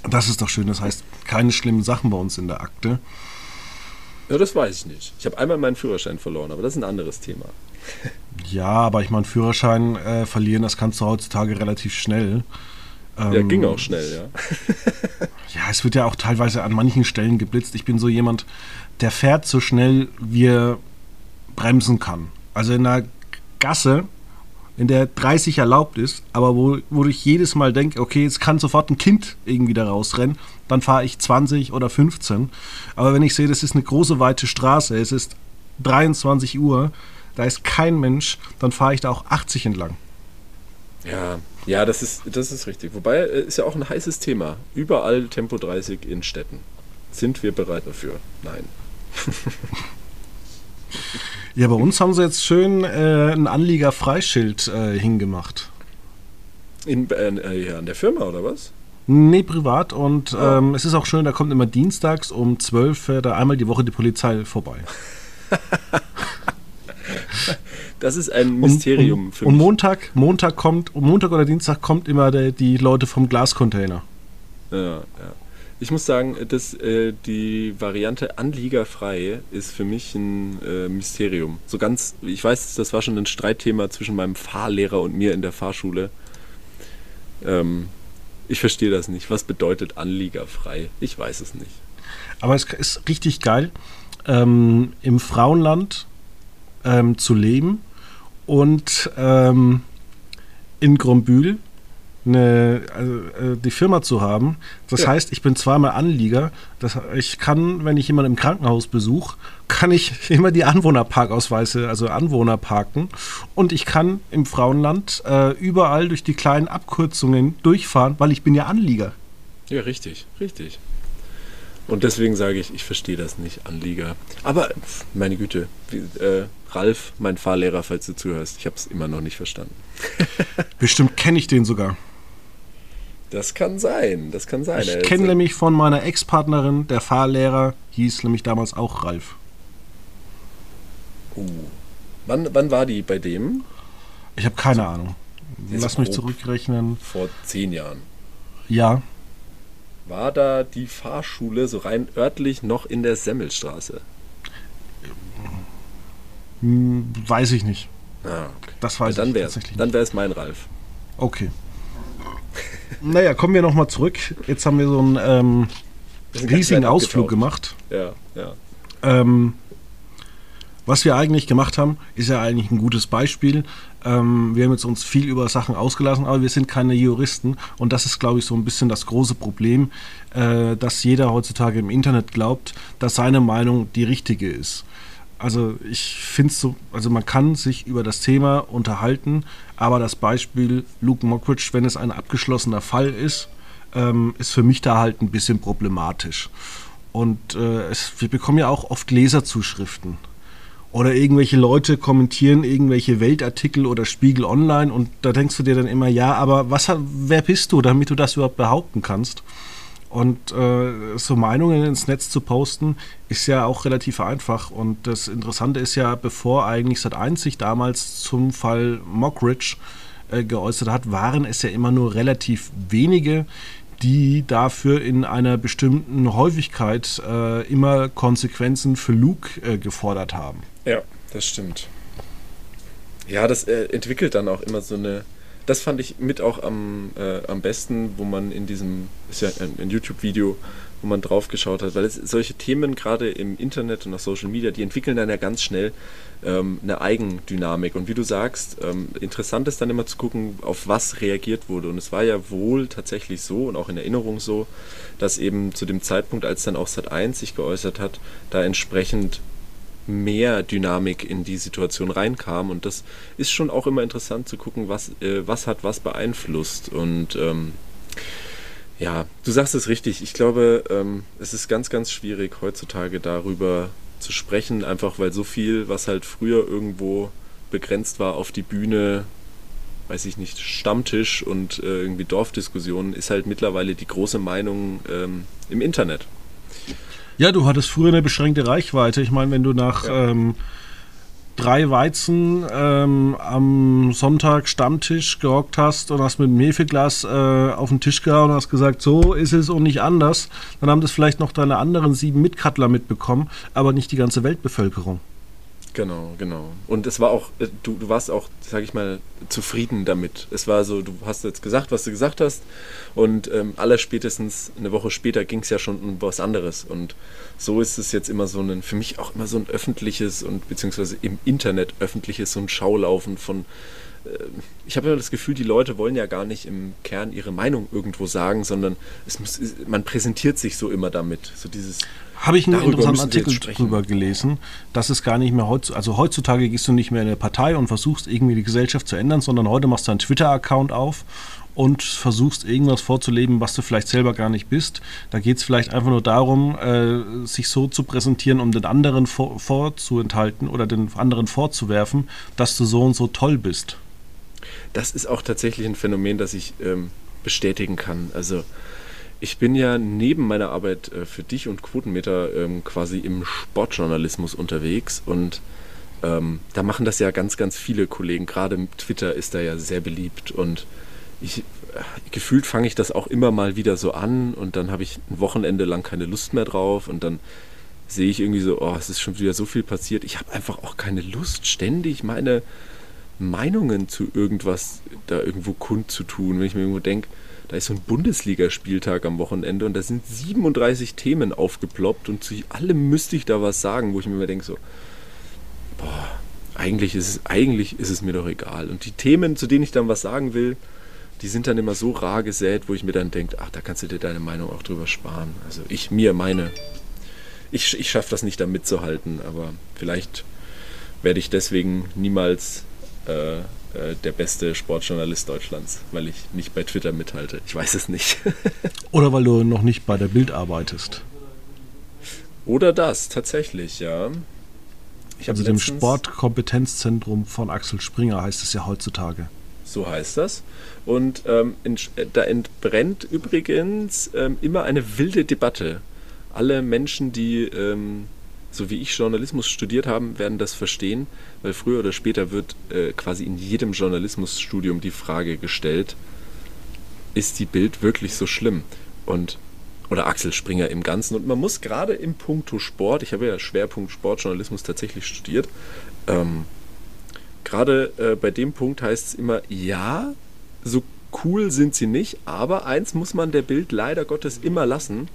das ist doch schön. Das heißt, keine schlimmen Sachen bei uns in der Akte. Ja, das weiß ich nicht. Ich habe einmal meinen Führerschein verloren, aber das ist ein anderes Thema. ja, aber ich meine, Führerschein äh, verlieren, das kannst du heutzutage relativ schnell. Ähm, ja, ging auch schnell, ja. ja, es wird ja auch teilweise an manchen Stellen geblitzt. Ich bin so jemand, der fährt so schnell, wie er bremsen kann. Also in der Gasse, in der 30 erlaubt ist, aber wo, wo ich jedes Mal denke, okay, jetzt kann sofort ein Kind irgendwie da rausrennen, dann fahre ich 20 oder 15. Aber wenn ich sehe, das ist eine große, weite Straße, es ist 23 Uhr, da ist kein Mensch, dann fahre ich da auch 80 entlang. Ja, ja, das ist, das ist richtig. Wobei, äh, ist ja auch ein heißes Thema. Überall Tempo 30 in Städten. Sind wir bereit dafür? Nein. ja, bei uns haben sie jetzt schön äh, ein Anlieger-Freischild äh, hingemacht. In, äh, ja, an der Firma oder was? Nee, privat. Und oh. ähm, es ist auch schön, da kommt immer dienstags um 12 Uhr da einmal die Woche die Polizei vorbei. Das ist ein Mysterium und, und, für mich. Und Montag, Montag kommt, Montag oder Dienstag kommt immer der, die Leute vom Glascontainer. Ja, ja. Ich muss sagen, dass äh, die Variante anliegerfrei ist für mich ein äh, Mysterium. So ganz, ich weiß, das war schon ein Streitthema zwischen meinem Fahrlehrer und mir in der Fahrschule. Ähm, ich verstehe das nicht. Was bedeutet anliegerfrei? Ich weiß es nicht. Aber es ist richtig geil, ähm, im Frauenland ähm, zu leben und ähm, in Grombühl eine, also, äh, die Firma zu haben. Das ja. heißt, ich bin zweimal Anlieger. Das, ich kann, wenn ich jemanden im Krankenhaus besuche, kann ich immer die Anwohnerparkausweise, also Anwohner parken. Und ich kann im Frauenland äh, überall durch die kleinen Abkürzungen durchfahren, weil ich bin ja Anlieger. Ja, richtig, richtig. Und deswegen sage ich, ich verstehe das nicht, Anlieger. Aber meine Güte, wie, äh, Ralf, mein Fahrlehrer, falls du zuhörst, ich habe es immer noch nicht verstanden. Bestimmt kenne ich den sogar. Das kann sein, das kann sein. Ich kenne nämlich von meiner Ex-Partnerin, der Fahrlehrer, hieß nämlich damals auch Ralf. Uh. Wann, wann war die bei dem? Ich habe keine Ahnung. Lass mich zurückrechnen. Vor zehn Jahren. Ja. War da die Fahrschule so rein örtlich noch in der Semmelstraße? Hm, weiß ich nicht. Ah, okay. Das weiß ja, dann ich wär's, tatsächlich Dann wäre es mein Ralf. Okay. Naja, kommen wir nochmal zurück. Jetzt haben wir so einen ähm, riesigen Ausflug gemacht. Ja, ja. Ähm, was wir eigentlich gemacht haben, ist ja eigentlich ein gutes Beispiel. Ähm, wir haben jetzt uns viel über Sachen ausgelassen, aber wir sind keine Juristen und das ist, glaube ich, so ein bisschen das große Problem, äh, dass jeder heutzutage im Internet glaubt, dass seine Meinung die richtige ist. Also ich finde es so, also man kann sich über das Thema unterhalten, aber das Beispiel Luke Mockridge, wenn es ein abgeschlossener Fall ist, ähm, ist für mich da halt ein bisschen problematisch. Und äh, es, wir bekommen ja auch oft Leserzuschriften. Oder irgendwelche Leute kommentieren irgendwelche Weltartikel oder Spiegel online und da denkst du dir dann immer, ja, aber was, wer bist du, damit du das überhaupt behaupten kannst? Und äh, so Meinungen ins Netz zu posten, ist ja auch relativ einfach. Und das Interessante ist ja, bevor eigentlich Sat1 sich damals zum Fall Mockridge äh, geäußert hat, waren es ja immer nur relativ wenige, die dafür in einer bestimmten Häufigkeit äh, immer Konsequenzen für Luke äh, gefordert haben. Ja, das stimmt. Ja, das äh, entwickelt dann auch immer so eine. Das fand ich mit auch am, äh, am besten, wo man in diesem, ist ja ein, ein YouTube-Video, wo man drauf geschaut hat, weil es, solche Themen gerade im Internet und auf Social Media, die entwickeln dann ja ganz schnell ähm, eine Eigendynamik. Und wie du sagst, ähm, interessant ist dann immer zu gucken, auf was reagiert wurde. Und es war ja wohl tatsächlich so und auch in Erinnerung so, dass eben zu dem Zeitpunkt, als dann auch Sat1 sich geäußert hat, da entsprechend mehr Dynamik in die Situation reinkam. Und das ist schon auch immer interessant zu gucken, was, äh, was hat was beeinflusst. Und ähm, ja, du sagst es richtig. Ich glaube, ähm, es ist ganz, ganz schwierig heutzutage darüber zu sprechen, einfach weil so viel, was halt früher irgendwo begrenzt war auf die Bühne, weiß ich nicht, Stammtisch und äh, irgendwie Dorfdiskussionen, ist halt mittlerweile die große Meinung ähm, im Internet. Ja, du hattest früher eine beschränkte Reichweite. Ich meine, wenn du nach ja. ähm, drei Weizen ähm, am Sonntag Stammtisch gehockt hast und hast mit einem Hefeglas äh, auf den Tisch gehauen und hast gesagt, so ist es und nicht anders, dann haben das vielleicht noch deine anderen sieben Mitkattler mitbekommen, aber nicht die ganze Weltbevölkerung. Genau, genau. Und es war auch, äh, du, du warst auch, sag ich mal, zufrieden damit. Es war so, du hast jetzt gesagt, was du gesagt hast und ähm, allerspätestens eine Woche später ging es ja schon um was anderes. Und so ist es jetzt immer so ein, für mich auch immer so ein öffentliches und beziehungsweise im Internet öffentliches, so ein Schaulaufen von, äh, ich habe immer das Gefühl, die Leute wollen ja gar nicht im Kern ihre Meinung irgendwo sagen, sondern es muss, man präsentiert sich so immer damit. So dieses habe ich einen interessanten Artikel drüber gelesen, dass es gar nicht mehr heutzutage, also heutzutage gehst du nicht mehr in eine Partei und versuchst irgendwie die Gesellschaft zu ändern, sondern heute machst du einen Twitter-Account auf und versuchst irgendwas vorzuleben, was du vielleicht selber gar nicht bist. Da geht es vielleicht einfach nur darum, äh, sich so zu präsentieren, um den anderen vor, vorzuenthalten oder den anderen vorzuwerfen, dass du so und so toll bist. Das ist auch tatsächlich ein Phänomen, das ich ähm, bestätigen kann. Also ich bin ja neben meiner Arbeit äh, für dich und Quotenmeter ähm, quasi im Sportjournalismus unterwegs und ähm, da machen das ja ganz, ganz viele Kollegen. Gerade Twitter ist da ja sehr beliebt und ich, äh, gefühlt fange ich das auch immer mal wieder so an und dann habe ich ein Wochenende lang keine Lust mehr drauf und dann sehe ich irgendwie so, oh, es ist schon wieder so viel passiert. Ich habe einfach auch keine Lust, ständig meine Meinungen zu irgendwas da irgendwo kund zu tun. Wenn ich mir irgendwo denke, da ist so ein Bundesligaspieltag am Wochenende und da sind 37 Themen aufgeploppt und zu allem müsste ich da was sagen, wo ich mir immer denke so, boah, eigentlich ist, es, eigentlich ist es mir doch egal. Und die Themen, zu denen ich dann was sagen will, die sind dann immer so rar gesät, wo ich mir dann denke, ach, da kannst du dir deine Meinung auch drüber sparen. Also ich, mir, meine. Ich, ich schaffe das nicht da mitzuhalten, aber vielleicht werde ich deswegen niemals äh, äh, der beste Sportjournalist Deutschlands, weil ich nicht bei Twitter mithalte. Ich weiß es nicht. Oder weil du noch nicht bei der Bild arbeitest. Oder das, tatsächlich, ja. Ich also dem Sportkompetenzzentrum von Axel Springer heißt es ja heutzutage. So heißt das. Und ähm, in, äh, da entbrennt übrigens ähm, immer eine wilde Debatte. Alle Menschen, die ähm, so wie ich Journalismus studiert haben, werden das verstehen, weil früher oder später wird äh, quasi in jedem Journalismusstudium die Frage gestellt, ist die Bild wirklich so schlimm? Und oder Axel Springer im Ganzen. Und man muss gerade im Punkto Sport, ich habe ja Schwerpunkt Sportjournalismus tatsächlich studiert, ähm, gerade äh, bei dem Punkt heißt es immer, ja, so cool sind sie nicht, aber eins muss man der Bild leider Gottes immer lassen,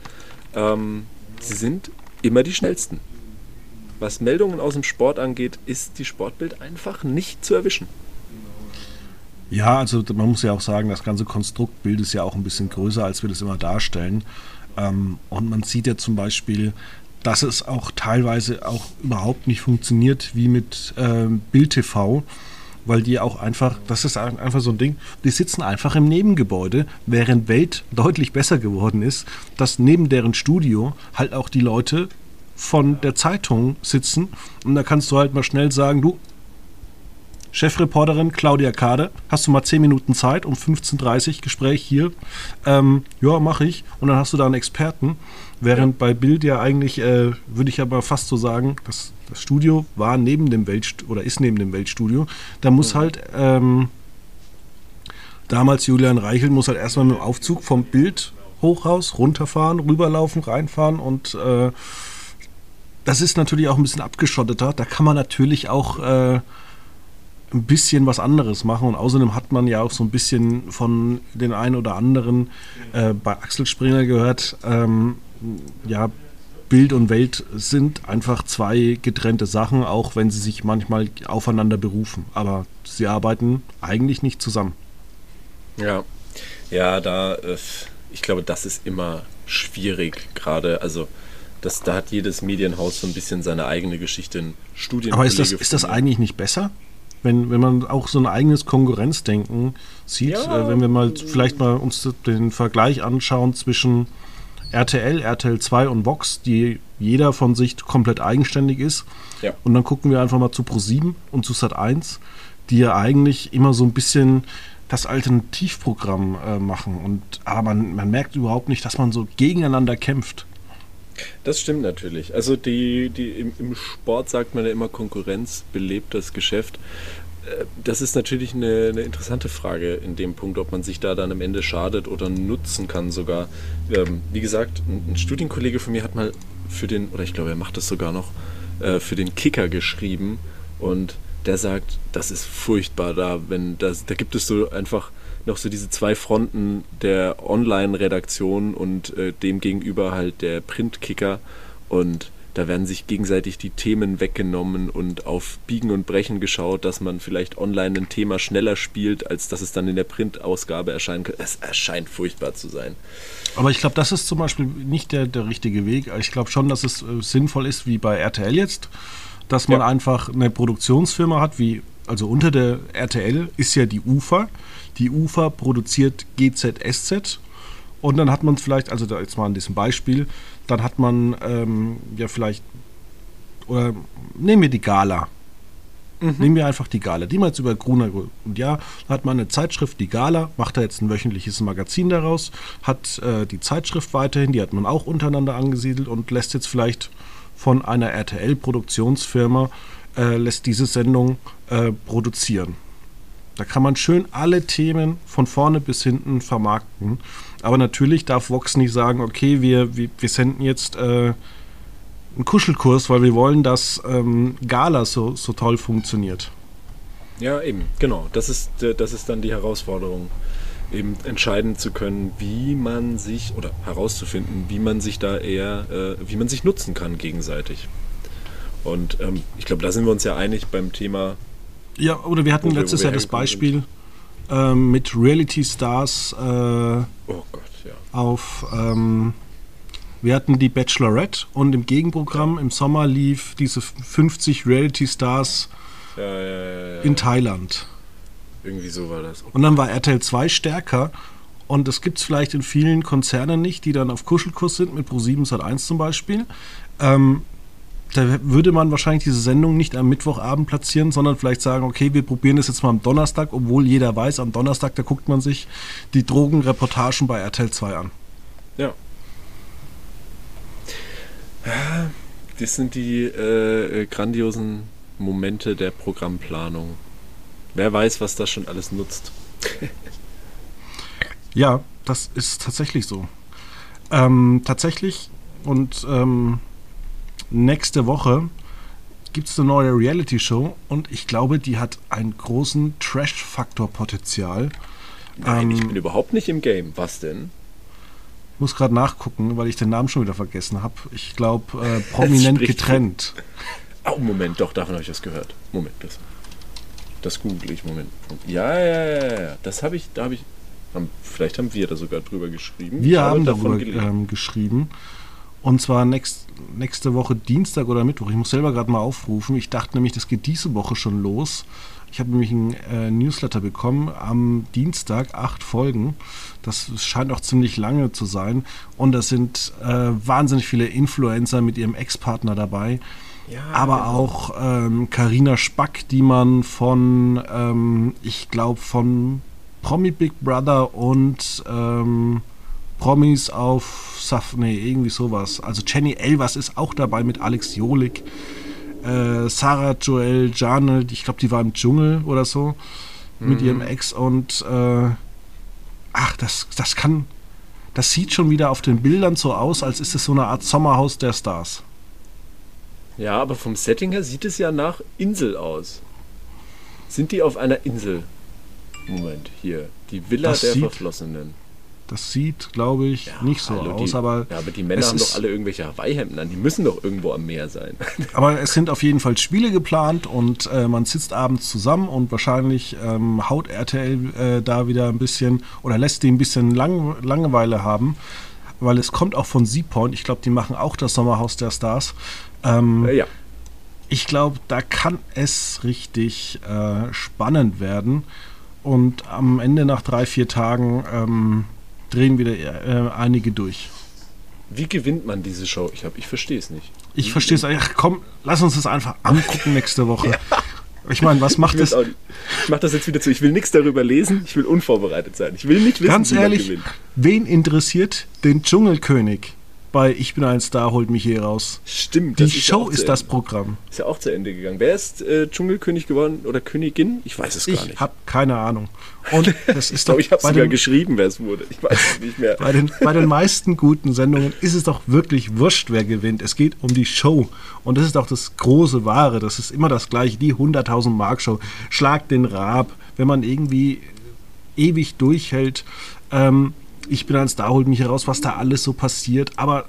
ähm, sie sind immer die schnellsten was Meldungen aus dem Sport angeht, ist die Sportbild einfach nicht zu erwischen. Ja, also man muss ja auch sagen, das ganze Konstruktbild ist ja auch ein bisschen größer, als wir das immer darstellen. Ähm, und man sieht ja zum Beispiel, dass es auch teilweise auch überhaupt nicht funktioniert wie mit ähm, Bild TV, weil die auch einfach, das ist einfach so ein Ding, die sitzen einfach im Nebengebäude, während Welt deutlich besser geworden ist, dass neben deren Studio halt auch die Leute von der Zeitung sitzen und da kannst du halt mal schnell sagen, du, Chefreporterin Claudia Kade, hast du mal 10 Minuten Zeit um 15.30 Uhr Gespräch hier? Ähm, ja, mache ich. Und dann hast du da einen Experten. Während ja. bei Bild ja eigentlich, äh, würde ich aber fast so sagen, das, das Studio war neben dem Weltstudio oder ist neben dem Weltstudio. Da muss mhm. halt ähm, damals Julian Reichel muss halt erstmal mit dem Aufzug vom Bild Hochhaus, runterfahren, rüberlaufen, reinfahren und äh, das ist natürlich auch ein bisschen abgeschotteter. Da kann man natürlich auch äh, ein bisschen was anderes machen. Und außerdem hat man ja auch so ein bisschen von den einen oder anderen äh, bei Axel Springer gehört, ähm, ja, Bild und Welt sind einfach zwei getrennte Sachen, auch wenn sie sich manchmal aufeinander berufen. Aber sie arbeiten eigentlich nicht zusammen. Ja, ja, da, äh, ich glaube, das ist immer schwierig, gerade, also das, da hat jedes Medienhaus so ein bisschen seine eigene Geschichte in Studien. Aber ist das, ist das eigentlich nicht besser? Wenn, wenn man auch so ein eigenes Konkurrenzdenken sieht, ja. äh, wenn wir mal vielleicht mal uns den Vergleich anschauen zwischen RTL, RTL 2 und Vox, die jeder von sich komplett eigenständig ist. Ja. Und dann gucken wir einfach mal zu Pro7 und zu Sat1, die ja eigentlich immer so ein bisschen das Alternativprogramm äh, machen. Und, aber man, man merkt überhaupt nicht, dass man so gegeneinander kämpft. Das stimmt natürlich. Also die, die im, im Sport sagt man ja immer, Konkurrenz belebt das Geschäft. Äh, das ist natürlich eine, eine, interessante Frage in dem Punkt, ob man sich da dann am Ende schadet oder nutzen kann sogar. Ähm, wie gesagt, ein, Studienkollege von mir hat mal für den, oder ich glaube, er macht das sogar noch, äh, für den Kicker geschrieben und der sagt, das ist furchtbar da, wenn das, da gibt es so einfach noch so diese zwei Fronten der Online-Redaktion und äh, dem gegenüber halt der Printkicker und da werden sich gegenseitig die Themen weggenommen und auf Biegen und Brechen geschaut, dass man vielleicht online ein Thema schneller spielt, als dass es dann in der Printausgabe erscheinen kann. Es erscheint furchtbar zu sein. Aber ich glaube, das ist zum Beispiel nicht der, der richtige Weg. Ich glaube schon, dass es äh, sinnvoll ist, wie bei RTL jetzt, dass man ja. einfach eine Produktionsfirma hat, wie also unter der RTL ist ja die UFA. Die UFA produziert GZSZ und dann hat man vielleicht, also da jetzt mal an diesem Beispiel, dann hat man ähm, ja vielleicht, oder nehmen wir die Gala. Mhm. Nehmen wir einfach die Gala, die mal jetzt über Gruner und ja, da hat man eine Zeitschrift, die Gala, macht da jetzt ein wöchentliches Magazin daraus, hat äh, die Zeitschrift weiterhin, die hat man auch untereinander angesiedelt und lässt jetzt vielleicht von einer RTL-Produktionsfirma, äh, lässt diese Sendung äh, produzieren. Da kann man schön alle Themen von vorne bis hinten vermarkten. Aber natürlich darf Vox nicht sagen, okay, wir, wir, wir senden jetzt äh, einen Kuschelkurs, weil wir wollen, dass ähm, Gala so, so toll funktioniert. Ja, eben, genau. Das ist, das ist dann die Herausforderung, eben entscheiden zu können, wie man sich, oder herauszufinden, wie man sich da eher, äh, wie man sich nutzen kann gegenseitig. Und ähm, ich glaube, da sind wir uns ja einig beim Thema ja, oder wir hatten letztes Jahr das Beispiel ähm, mit Reality Stars äh, oh Gott, ja. auf. Ähm, wir hatten die Bachelorette und im Gegenprogramm im Sommer lief diese 50 Reality Stars ja, ja, in Thailand. Irgendwie so war das. Okay. Und dann war RTL 2 stärker und das gibt es vielleicht in vielen Konzernen nicht, die dann auf Kuschelkurs sind, mit Pro7 Sat1 zum Beispiel. Ähm, da würde man wahrscheinlich diese Sendung nicht am Mittwochabend platzieren, sondern vielleicht sagen, okay, wir probieren das jetzt mal am Donnerstag, obwohl jeder weiß, am Donnerstag, da guckt man sich die Drogenreportagen bei RTL 2 an. Ja. Das sind die äh, grandiosen Momente der Programmplanung. Wer weiß, was das schon alles nutzt. ja, das ist tatsächlich so. Ähm, tatsächlich und ähm, nächste Woche gibt es eine neue Reality-Show und ich glaube, die hat einen großen Trash-Faktor-Potenzial. Nein, ähm, ich bin überhaupt nicht im Game. Was denn? Ich muss gerade nachgucken, weil ich den Namen schon wieder vergessen habe. Ich glaube, äh, prominent getrennt. Oh, Moment, doch, davon habe ich was gehört. Moment, das, das google ich. Moment. Ja, ja, ja, ja. Das habe ich, da habe ich, haben, vielleicht haben wir da sogar drüber geschrieben. Wir haben darüber ähm, geschrieben. Und zwar next, nächste Woche Dienstag oder Mittwoch. Ich muss selber gerade mal aufrufen. Ich dachte nämlich, das geht diese Woche schon los. Ich habe nämlich ein äh, Newsletter bekommen am Dienstag, acht Folgen. Das scheint auch ziemlich lange zu sein. Und da sind äh, wahnsinnig viele Influencer mit ihrem Ex-Partner dabei. Ja, aber genau. auch Karina ähm, Spack, die man von, ähm, ich glaube, von Promi Big Brother und ähm, Promis auf Saf, nee, irgendwie sowas. Also Jenny Elvers ist auch dabei mit Alex Jolik. Äh, Sarah Joel Jane, ich glaube, die war im Dschungel oder so mit mhm. ihrem Ex und äh, ach, das, das kann das sieht schon wieder auf den Bildern so aus, als ist es so eine Art Sommerhaus der Stars. Ja, aber vom Setting her sieht es ja nach Insel aus. Sind die auf einer Insel? Moment, hier. Die Villa Das der Verflossenen. Das sieht, glaube ich, nicht so hallo, aus, die, aber, Ja, aber die Männer haben doch alle irgendwelche Hawaii-Hemden an. Die müssen doch irgendwo am Meer sein. aber es sind auf jeden Fall Spiele geplant und äh, man sitzt abends zusammen und wahrscheinlich ähm, haut RTL äh, da wieder ein bisschen oder lässt die ein bisschen Lang Langeweile haben, weil es kommt auch von Seapoint. Ich glaube, die machen auch das Sommerhaus der Stars. Ähm, äh, ja. ich glaube, da kann es richtig äh, spannend werden. Und am Ende nach drei, vier Tagen ähm, drehen wieder äh, einige durch. Wie gewinnt man diese Show? Ich, hab- ich verstehe es nicht. Ich verstehe es. Ach komm, lass uns das einfach angucken nächste Woche. Ich meine, was macht Ich, es? auch ich mache das jetzt wieder zu. Ich will nichts darüber lesen. Ich will unvorbereitet sein. Ich will nicht wissen, Ganz ehrlich, wen interessiert den Dschungelkönig bei Ich bin ein Star, holt mich hier raus? Stimmt. Die ist Show ist zu das. Programm. Ist ja auch zu Ende gegangen. Wer ist äh, Dschungelkönig geworden oder Königin? Ich weiß es gar Ich nicht. habe keine Ahnung. Und das ich ist doch glaube, ich habe sogar den, geschrieben, wer es wurde. Ich weiß es nicht mehr. bei, den, bei den meisten guten Sendungen ist es doch wirklich wurscht, wer gewinnt. Es geht um die Show. Und das ist auch das große Wahre. Das ist immer das gleiche. Die 100.000 Mark Show. Schlag den Rab. Wenn man irgendwie ewig durchhält. Ähm, ich bin ein Star, holt mich heraus, was da alles so passiert. Aber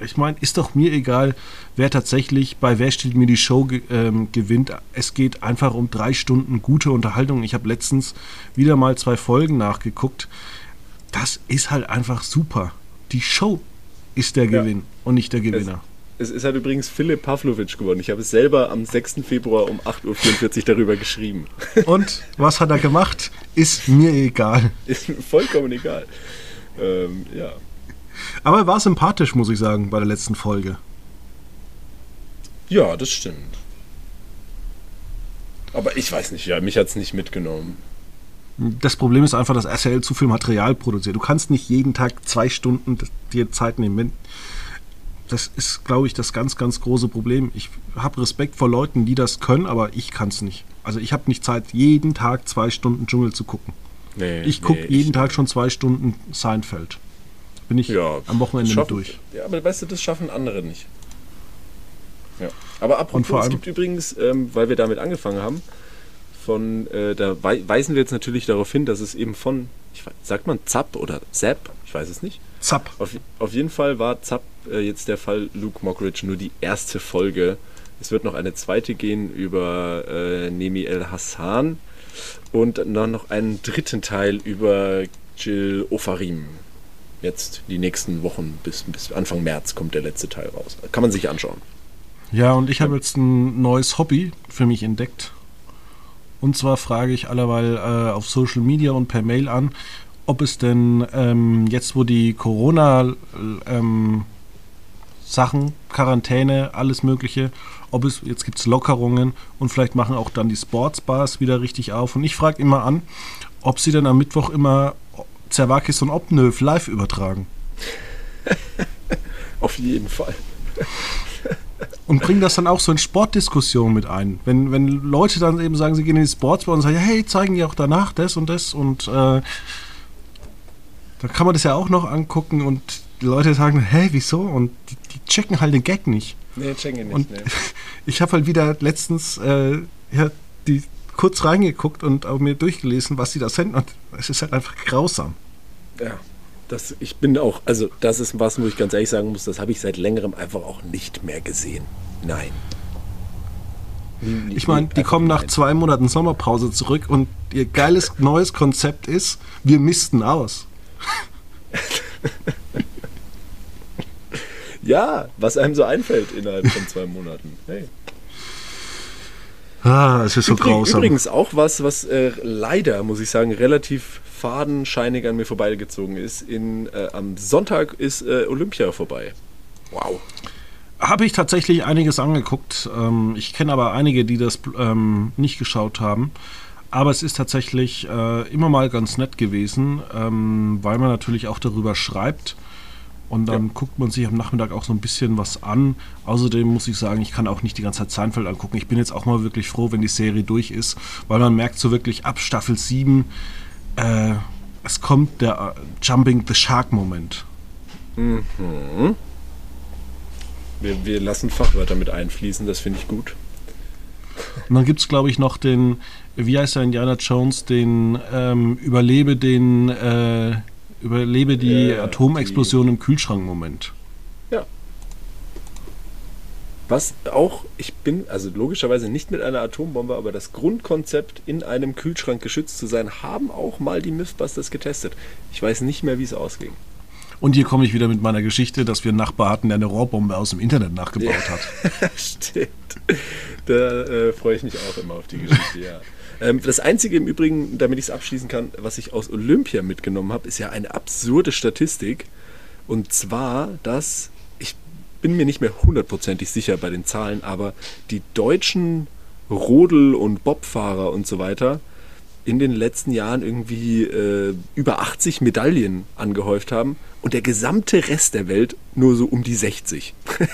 ich meine, ist doch mir egal, wer tatsächlich bei Wer steht mir die Show ge ähm, gewinnt. Es geht einfach um drei Stunden gute Unterhaltung. Ich habe letztens wieder mal zwei Folgen nachgeguckt. Das ist halt einfach super. Die Show ist der Ja. Gewinn und nicht der Gewinner. Es ist halt übrigens Philipp Pavlovic geworden. Ich habe es selber am 6. Februar um 8.44 Uhr darüber geschrieben. Und was hat er gemacht? Ist mir egal. Ist mir vollkommen egal. Ähm, ja. Aber er war sympathisch, muss ich sagen, bei der letzten Folge. ja, das stimmt. Aber ich weiß nicht, ja, mich hat es nicht mitgenommen. Das Problem ist einfach, dass RTL zu viel Material produziert. Du kannst nicht jeden Tag zwei Stunden dir Zeit nehmen. Das ist, glaube ich, das ganz, ganz große Problem. Ich habe Respekt vor Leuten, die das können, aber ich kann es nicht. Also ich habe nicht Zeit, jeden Tag zwei Stunden Dschungel zu gucken. Nee, Ich gucke nee, jeden Tag schon zwei Stunden Seinfeld. Bin ich ja, am Wochenende mit schaffen- durch. Ja, aber weißt du, das schaffen andere nicht. Ja. Aber Und apropos, vor es allem- gibt übrigens, ähm, weil wir damit angefangen haben, von, äh, da wei weisen wir jetzt natürlich darauf hin, dass es eben von, ich weiß, sagt man Zapp oder Zapp? Ich weiß es nicht. Zapp. Auf, auf jeden Fall war Zapp äh, jetzt der Fall Luke Mockridge nur die erste Folge. Es wird noch eine zweite gehen über äh, Nemi El Hassan und dann noch einen dritten Teil über Jill Ofarim. Jetzt die nächsten Wochen bis, bis Anfang März kommt der letzte Teil raus. Kann man sich anschauen. Ja, und ich habe jetzt ein neues Hobby für mich entdeckt. Und zwar frage ich allerweil äh, auf Social Media und per Mail an, ob es denn ähm, jetzt, wo die Corona ähm, Quarantäne, alles Mögliche, ob es, jetzt gibt es Lockerungen und vielleicht machen auch dann die Sportsbars wieder richtig auf. Und ich frage immer an, ob sie dann am Mittwoch immer Zerwakis und Obnöv live übertragen. Auf jeden Fall. Und bringen das dann auch so in Sportdiskussionen mit ein. Wenn, wenn Leute dann eben sagen, sie gehen in die Sportsbar und sagen, hey, zeigen die auch danach das und das und äh, dann kann man das ja auch noch angucken und die Leute sagen, hey, wieso? Und die, die checken halt den Gag nicht. Nee, checken nicht. Und nee. ich habe halt wieder letztens äh, ja, die kurz reingeguckt und auch mir durchgelesen, was sie da senden und es ist halt einfach grausam. Ja. Das, ich bin auch, also das ist was, wo ich ganz ehrlich sagen muss, das habe ich seit längerem einfach auch nicht mehr gesehen. Nein. Ich meine, die Einfach kommen nach zwei Monaten Sommerpause zurück und ihr geiles neues Konzept ist, wir missten aus. Ja, was einem so einfällt innerhalb von zwei Monaten. Hey. Ah, es ist so Übrig, grausam. übrigens auch was, was äh, leider, muss ich sagen, relativ fadenscheinig an mir vorbeigezogen ist. In, äh, am Sonntag ist äh, Olympia vorbei. Wow. Habe ich tatsächlich einiges angeguckt. Ähm, ich kenne aber einige, die das ähm, nicht geschaut haben. Aber es ist tatsächlich äh, immer mal ganz nett gewesen, ähm, weil man natürlich auch darüber schreibt. Und dann Ja. guckt man sich am Nachmittag auch so ein bisschen was an. Außerdem muss ich sagen, ich kann auch nicht die ganze Zeit Seinfeld angucken. Ich bin jetzt auch mal wirklich froh, wenn die Serie durch ist, weil man merkt so wirklich ab Staffel 7, äh, es kommt der äh, Jumping the Shark Moment. Mhm. Wir, wir lassen Fachwörter mit einfließen, das finde ich gut. Und dann gibt es, glaube ich, noch den, wie heißt der Indiana Jones, den ähm, Überlebe den, äh, Überlebe die Ja, Atomexplosion die- im Kühlschrank-Moment. Ja. Was auch, ich bin also logischerweise nicht mit einer Atombombe, aber das Grundkonzept, in einem Kühlschrank geschützt zu sein, haben auch mal die Mythbusters getestet. Ich weiß nicht mehr, wie es ausging. Und hier komme ich wieder mit meiner Geschichte, dass wir einen Nachbar hatten, der eine Rohrbombe aus dem Internet nachgebaut hat. Stimmt. Da äh, freue ich mich auch immer auf die Geschichte, ja. Ähm, das Einzige im Übrigen, damit ich es abschließen kann, was ich aus Olympia mitgenommen habe, ist ja eine absurde Statistik. Und zwar, dass, ich bin mir nicht mehr hundertprozentig sicher bei den Zahlen, aber die deutschen Rodel- und Bobfahrer und so weiter in den letzten Jahren irgendwie äh, über 80 Medaillen angehäuft haben und der gesamte Rest der Welt nur so um die 60.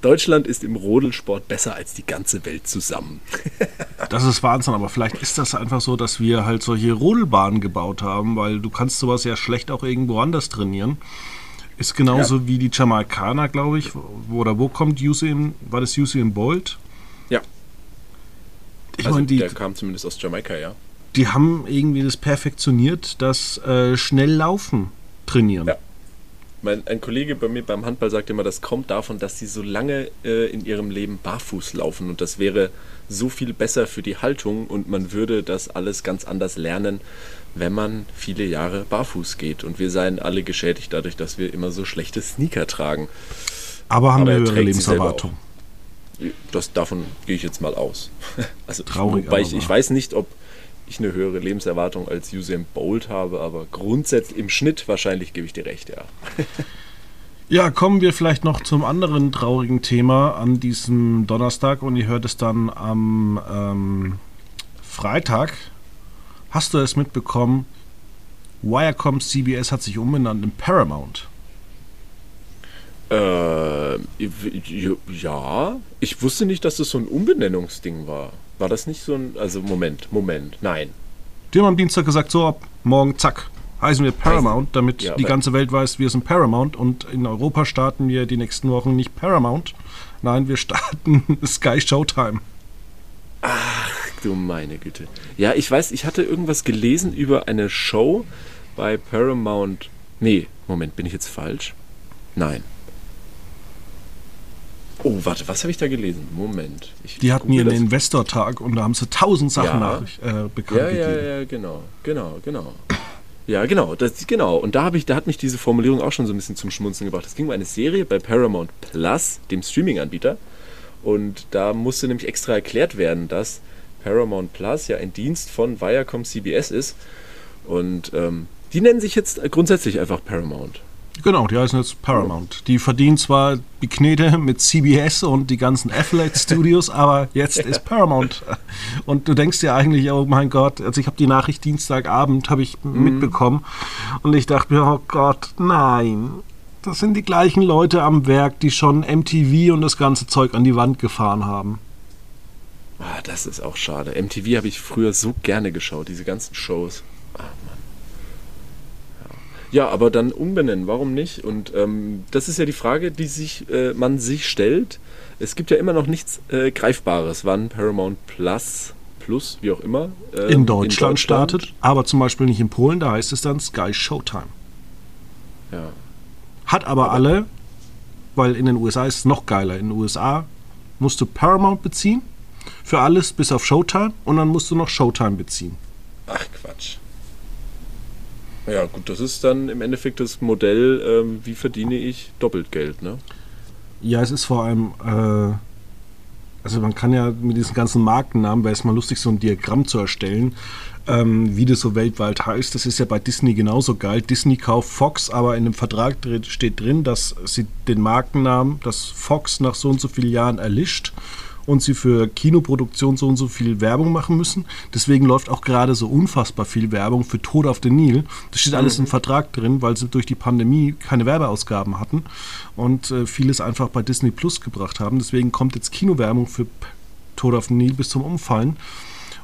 Deutschland ist im Rodelsport besser als die ganze Welt zusammen. Das ist Wahnsinn, aber vielleicht ist das einfach so, dass wir halt solche Rodelbahnen gebaut haben, weil du kannst sowas ja schlecht auch irgendwo anders trainieren. Ist genauso wie die Jamaikaner, glaube ich. Wo, oder wo kommt Usain, war das Usain Bolt? Ja, Ich also meine, die, der kam zumindest aus Jamaika, ja. die haben irgendwie das perfektioniert, das äh, schnell Laufen trainieren. Ja. Mein, ein Kollege bei mir beim Handball sagt immer, das kommt davon, dass sie so lange äh, in ihrem Leben barfuß laufen und das wäre so viel besser für die Haltung und man würde das alles ganz anders lernen, wenn man viele Jahre barfuß geht. Und wir seien alle geschädigt dadurch, dass wir immer so schlechte Sneaker tragen. Aber haben Aber eine er höhere Lebenserwartung. Das, davon gehe ich jetzt mal aus. Also Traurig, wobei ich, ich weiß nicht, ob ich eine höhere Lebenserwartung als Usain Bolt habe, aber grundsätzlich im Schnitt wahrscheinlich gebe ich dir recht, ja. Ja, kommen wir vielleicht noch zum anderen traurigen Thema an diesem Donnerstag und ihr hört es dann am ähm, Freitag. Hast du es mitbekommen? Viacom CBS hat sich umbenannt in Paramount. Äh, ja, ich wusste nicht, dass das so ein Umbenennungsding war. War das nicht so ein. Also, Moment, Moment, nein. Die haben am Dienstag gesagt, so ab morgen, zack, heißen wir Paramount, damit Ja, die ganze Welt weiß, wir sind Paramount und in Europa starten wir die nächsten Wochen nicht Paramount. Nein, wir starten Sky Showtime. Ach du meine Güte. Ja, ich weiß, ich hatte irgendwas gelesen über eine Show bei Paramount. Nee, Moment, bin ich jetzt falsch? Nein. Oh, warte, was habe ich da gelesen? Moment. Ich Die hatten google ihren. Investor-Tag und da haben sie tausend Sachen Ja. nach, äh, bekannt Ja, ja, gegeben. ja, genau, genau, genau. Ja, genau, das, genau. Und da, habe ich, da hat mich diese Formulierung auch schon so ein bisschen zum Schmunzeln gebracht. Es ging um eine Serie bei Paramount Plus, dem Streaming-Anbieter. Und da musste nämlich extra erklärt werden, dass Paramount Plus ja ein Dienst von Viacom CBS ist. Und ähm, die nennen sich jetzt grundsätzlich einfach Paramount. Genau, die heißen jetzt Paramount. Die verdienen zwar die Knete mit CBS und die ganzen Affiliate Studios, aber jetzt ist Paramount. Und du denkst dir eigentlich, oh mein Gott, also ich habe die Nachricht Dienstagabend habe ich mitbekommen und ich dachte mir, oh Gott, nein. Das sind die gleichen Leute am Werk, die schon MTV und das ganze Zeug an die Wand gefahren haben. Ah, das ist auch schade. MTV habe ich früher so gerne geschaut, diese ganzen Shows. Ah, Mann. Ja. aber dann umbenennen, warum nicht? Und ähm, das ist ja die Frage, die sich äh, man sich stellt. Es gibt ja immer noch nichts äh, Greifbares, wann Paramount Plus, Plus, wie auch immer, ähm, In Deutschland startet, aber zum Beispiel nicht in Polen, da heißt es dann Sky Showtime. Ja. Hat aber alle, weil in den USA ist es noch geiler. In den USA musst du Paramount beziehen für alles bis auf Showtime und dann musst du noch Showtime beziehen. Ach Quatsch. Ja, gut, das ist dann im Endeffekt das Modell, ähm, wie verdiene ich doppelt Geld, ne? Ja, es ist vor allem, äh, also man kann ja mit diesen ganzen Markennamen, wäre es mal lustig, so ein Diagramm zu erstellen, ähm, wie das so weltweit heißt. Das ist ja bei Disney genauso geil. Disney kauft Fox, aber in dem Vertrag steht drin, dass sie den Markennamen, dass Fox nach so und so vielen Jahren erlischt und sie für Kinoproduktion so und so viel Werbung machen müssen. Deswegen läuft auch gerade so unfassbar viel Werbung für Tod auf den Nil. Das steht alles im Vertrag drin, weil sie durch die Pandemie keine Werbeausgaben hatten und äh, vieles einfach bei Disney Plus gebracht haben. Deswegen kommt jetzt Kinowerbung für Tod auf den Nil bis zum Umfallen.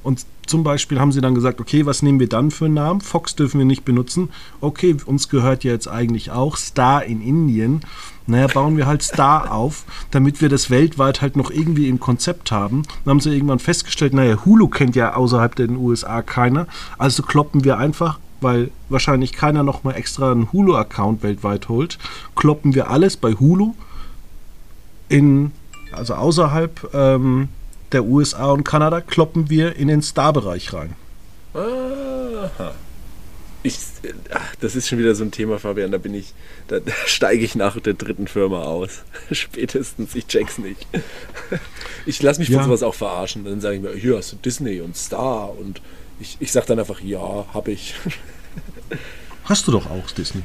Und zum Beispiel haben sie dann gesagt, okay, was nehmen wir dann für einen Namen? Fox dürfen wir nicht benutzen. Okay, uns gehört ja jetzt eigentlich auch Star in Indien. Naja, bauen wir halt Star auf, damit wir das weltweit halt noch irgendwie im Konzept haben. Dann haben sie irgendwann festgestellt, naja, Hulu kennt ja außerhalb der USA keiner. Also kloppen wir einfach, weil wahrscheinlich keiner nochmal extra einen Hulu-Account weltweit holt, kloppen wir alles bei Hulu in, also außerhalb ähm, der USA und Kanada, kloppen wir in den Star-Bereich rein. Aha. Ich, ach, das ist schon wieder so ein Thema, Fabian. Da bin ich, da, da steige ich nach der dritten Firma aus. Spätestens, ich check's nicht. Ich lasse mich von Ja. sowas auch verarschen. Dann sage ich mir, hier hast du Disney und Star und ich, ich sage dann einfach, ja, habe ich. Hast du doch auch, Disney.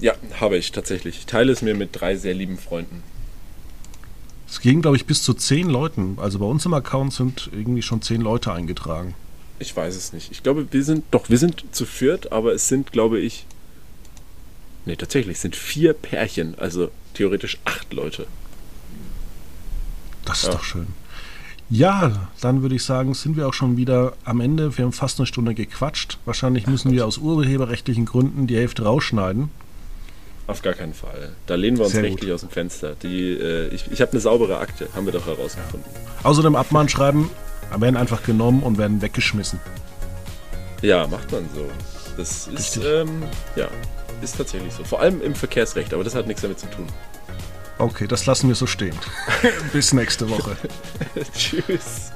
Ja, habe ich tatsächlich. Ich teile es mir mit drei sehr lieben Freunden. Es ging, glaube ich, bis zu zehn Leuten. Also bei uns im Account sind irgendwie schon zehn Leute eingetragen. Ich weiß es nicht. Ich glaube, wir sind, doch, wir sind zu viert, aber es sind, glaube ich, nee, tatsächlich, es sind vier Pärchen, also theoretisch acht Leute. Das ist Ja. doch schön. Ja, dann würde ich sagen, sind wir auch schon wieder am Ende. Wir haben fast eine Stunde gequatscht. Wahrscheinlich müssen wir aus urheberrechtlichen Gründen die Hälfte rausschneiden. Auf gar keinen Fall. Da lehnen wir uns Sehr gut. rechtlich aus dem Fenster. Die, äh, ich ich habe eine saubere Akte, haben wir doch herausgefunden. Außerdem Abmahnschreiben werden einfach genommen und werden weggeschmissen. Ja, macht man so. Das ist, ähm, ja, ist tatsächlich so. Vor allem im Verkehrsrecht, aber das hat nichts damit zu tun. Okay, das lassen wir so stehen. Bis nächste Woche. Tschüss.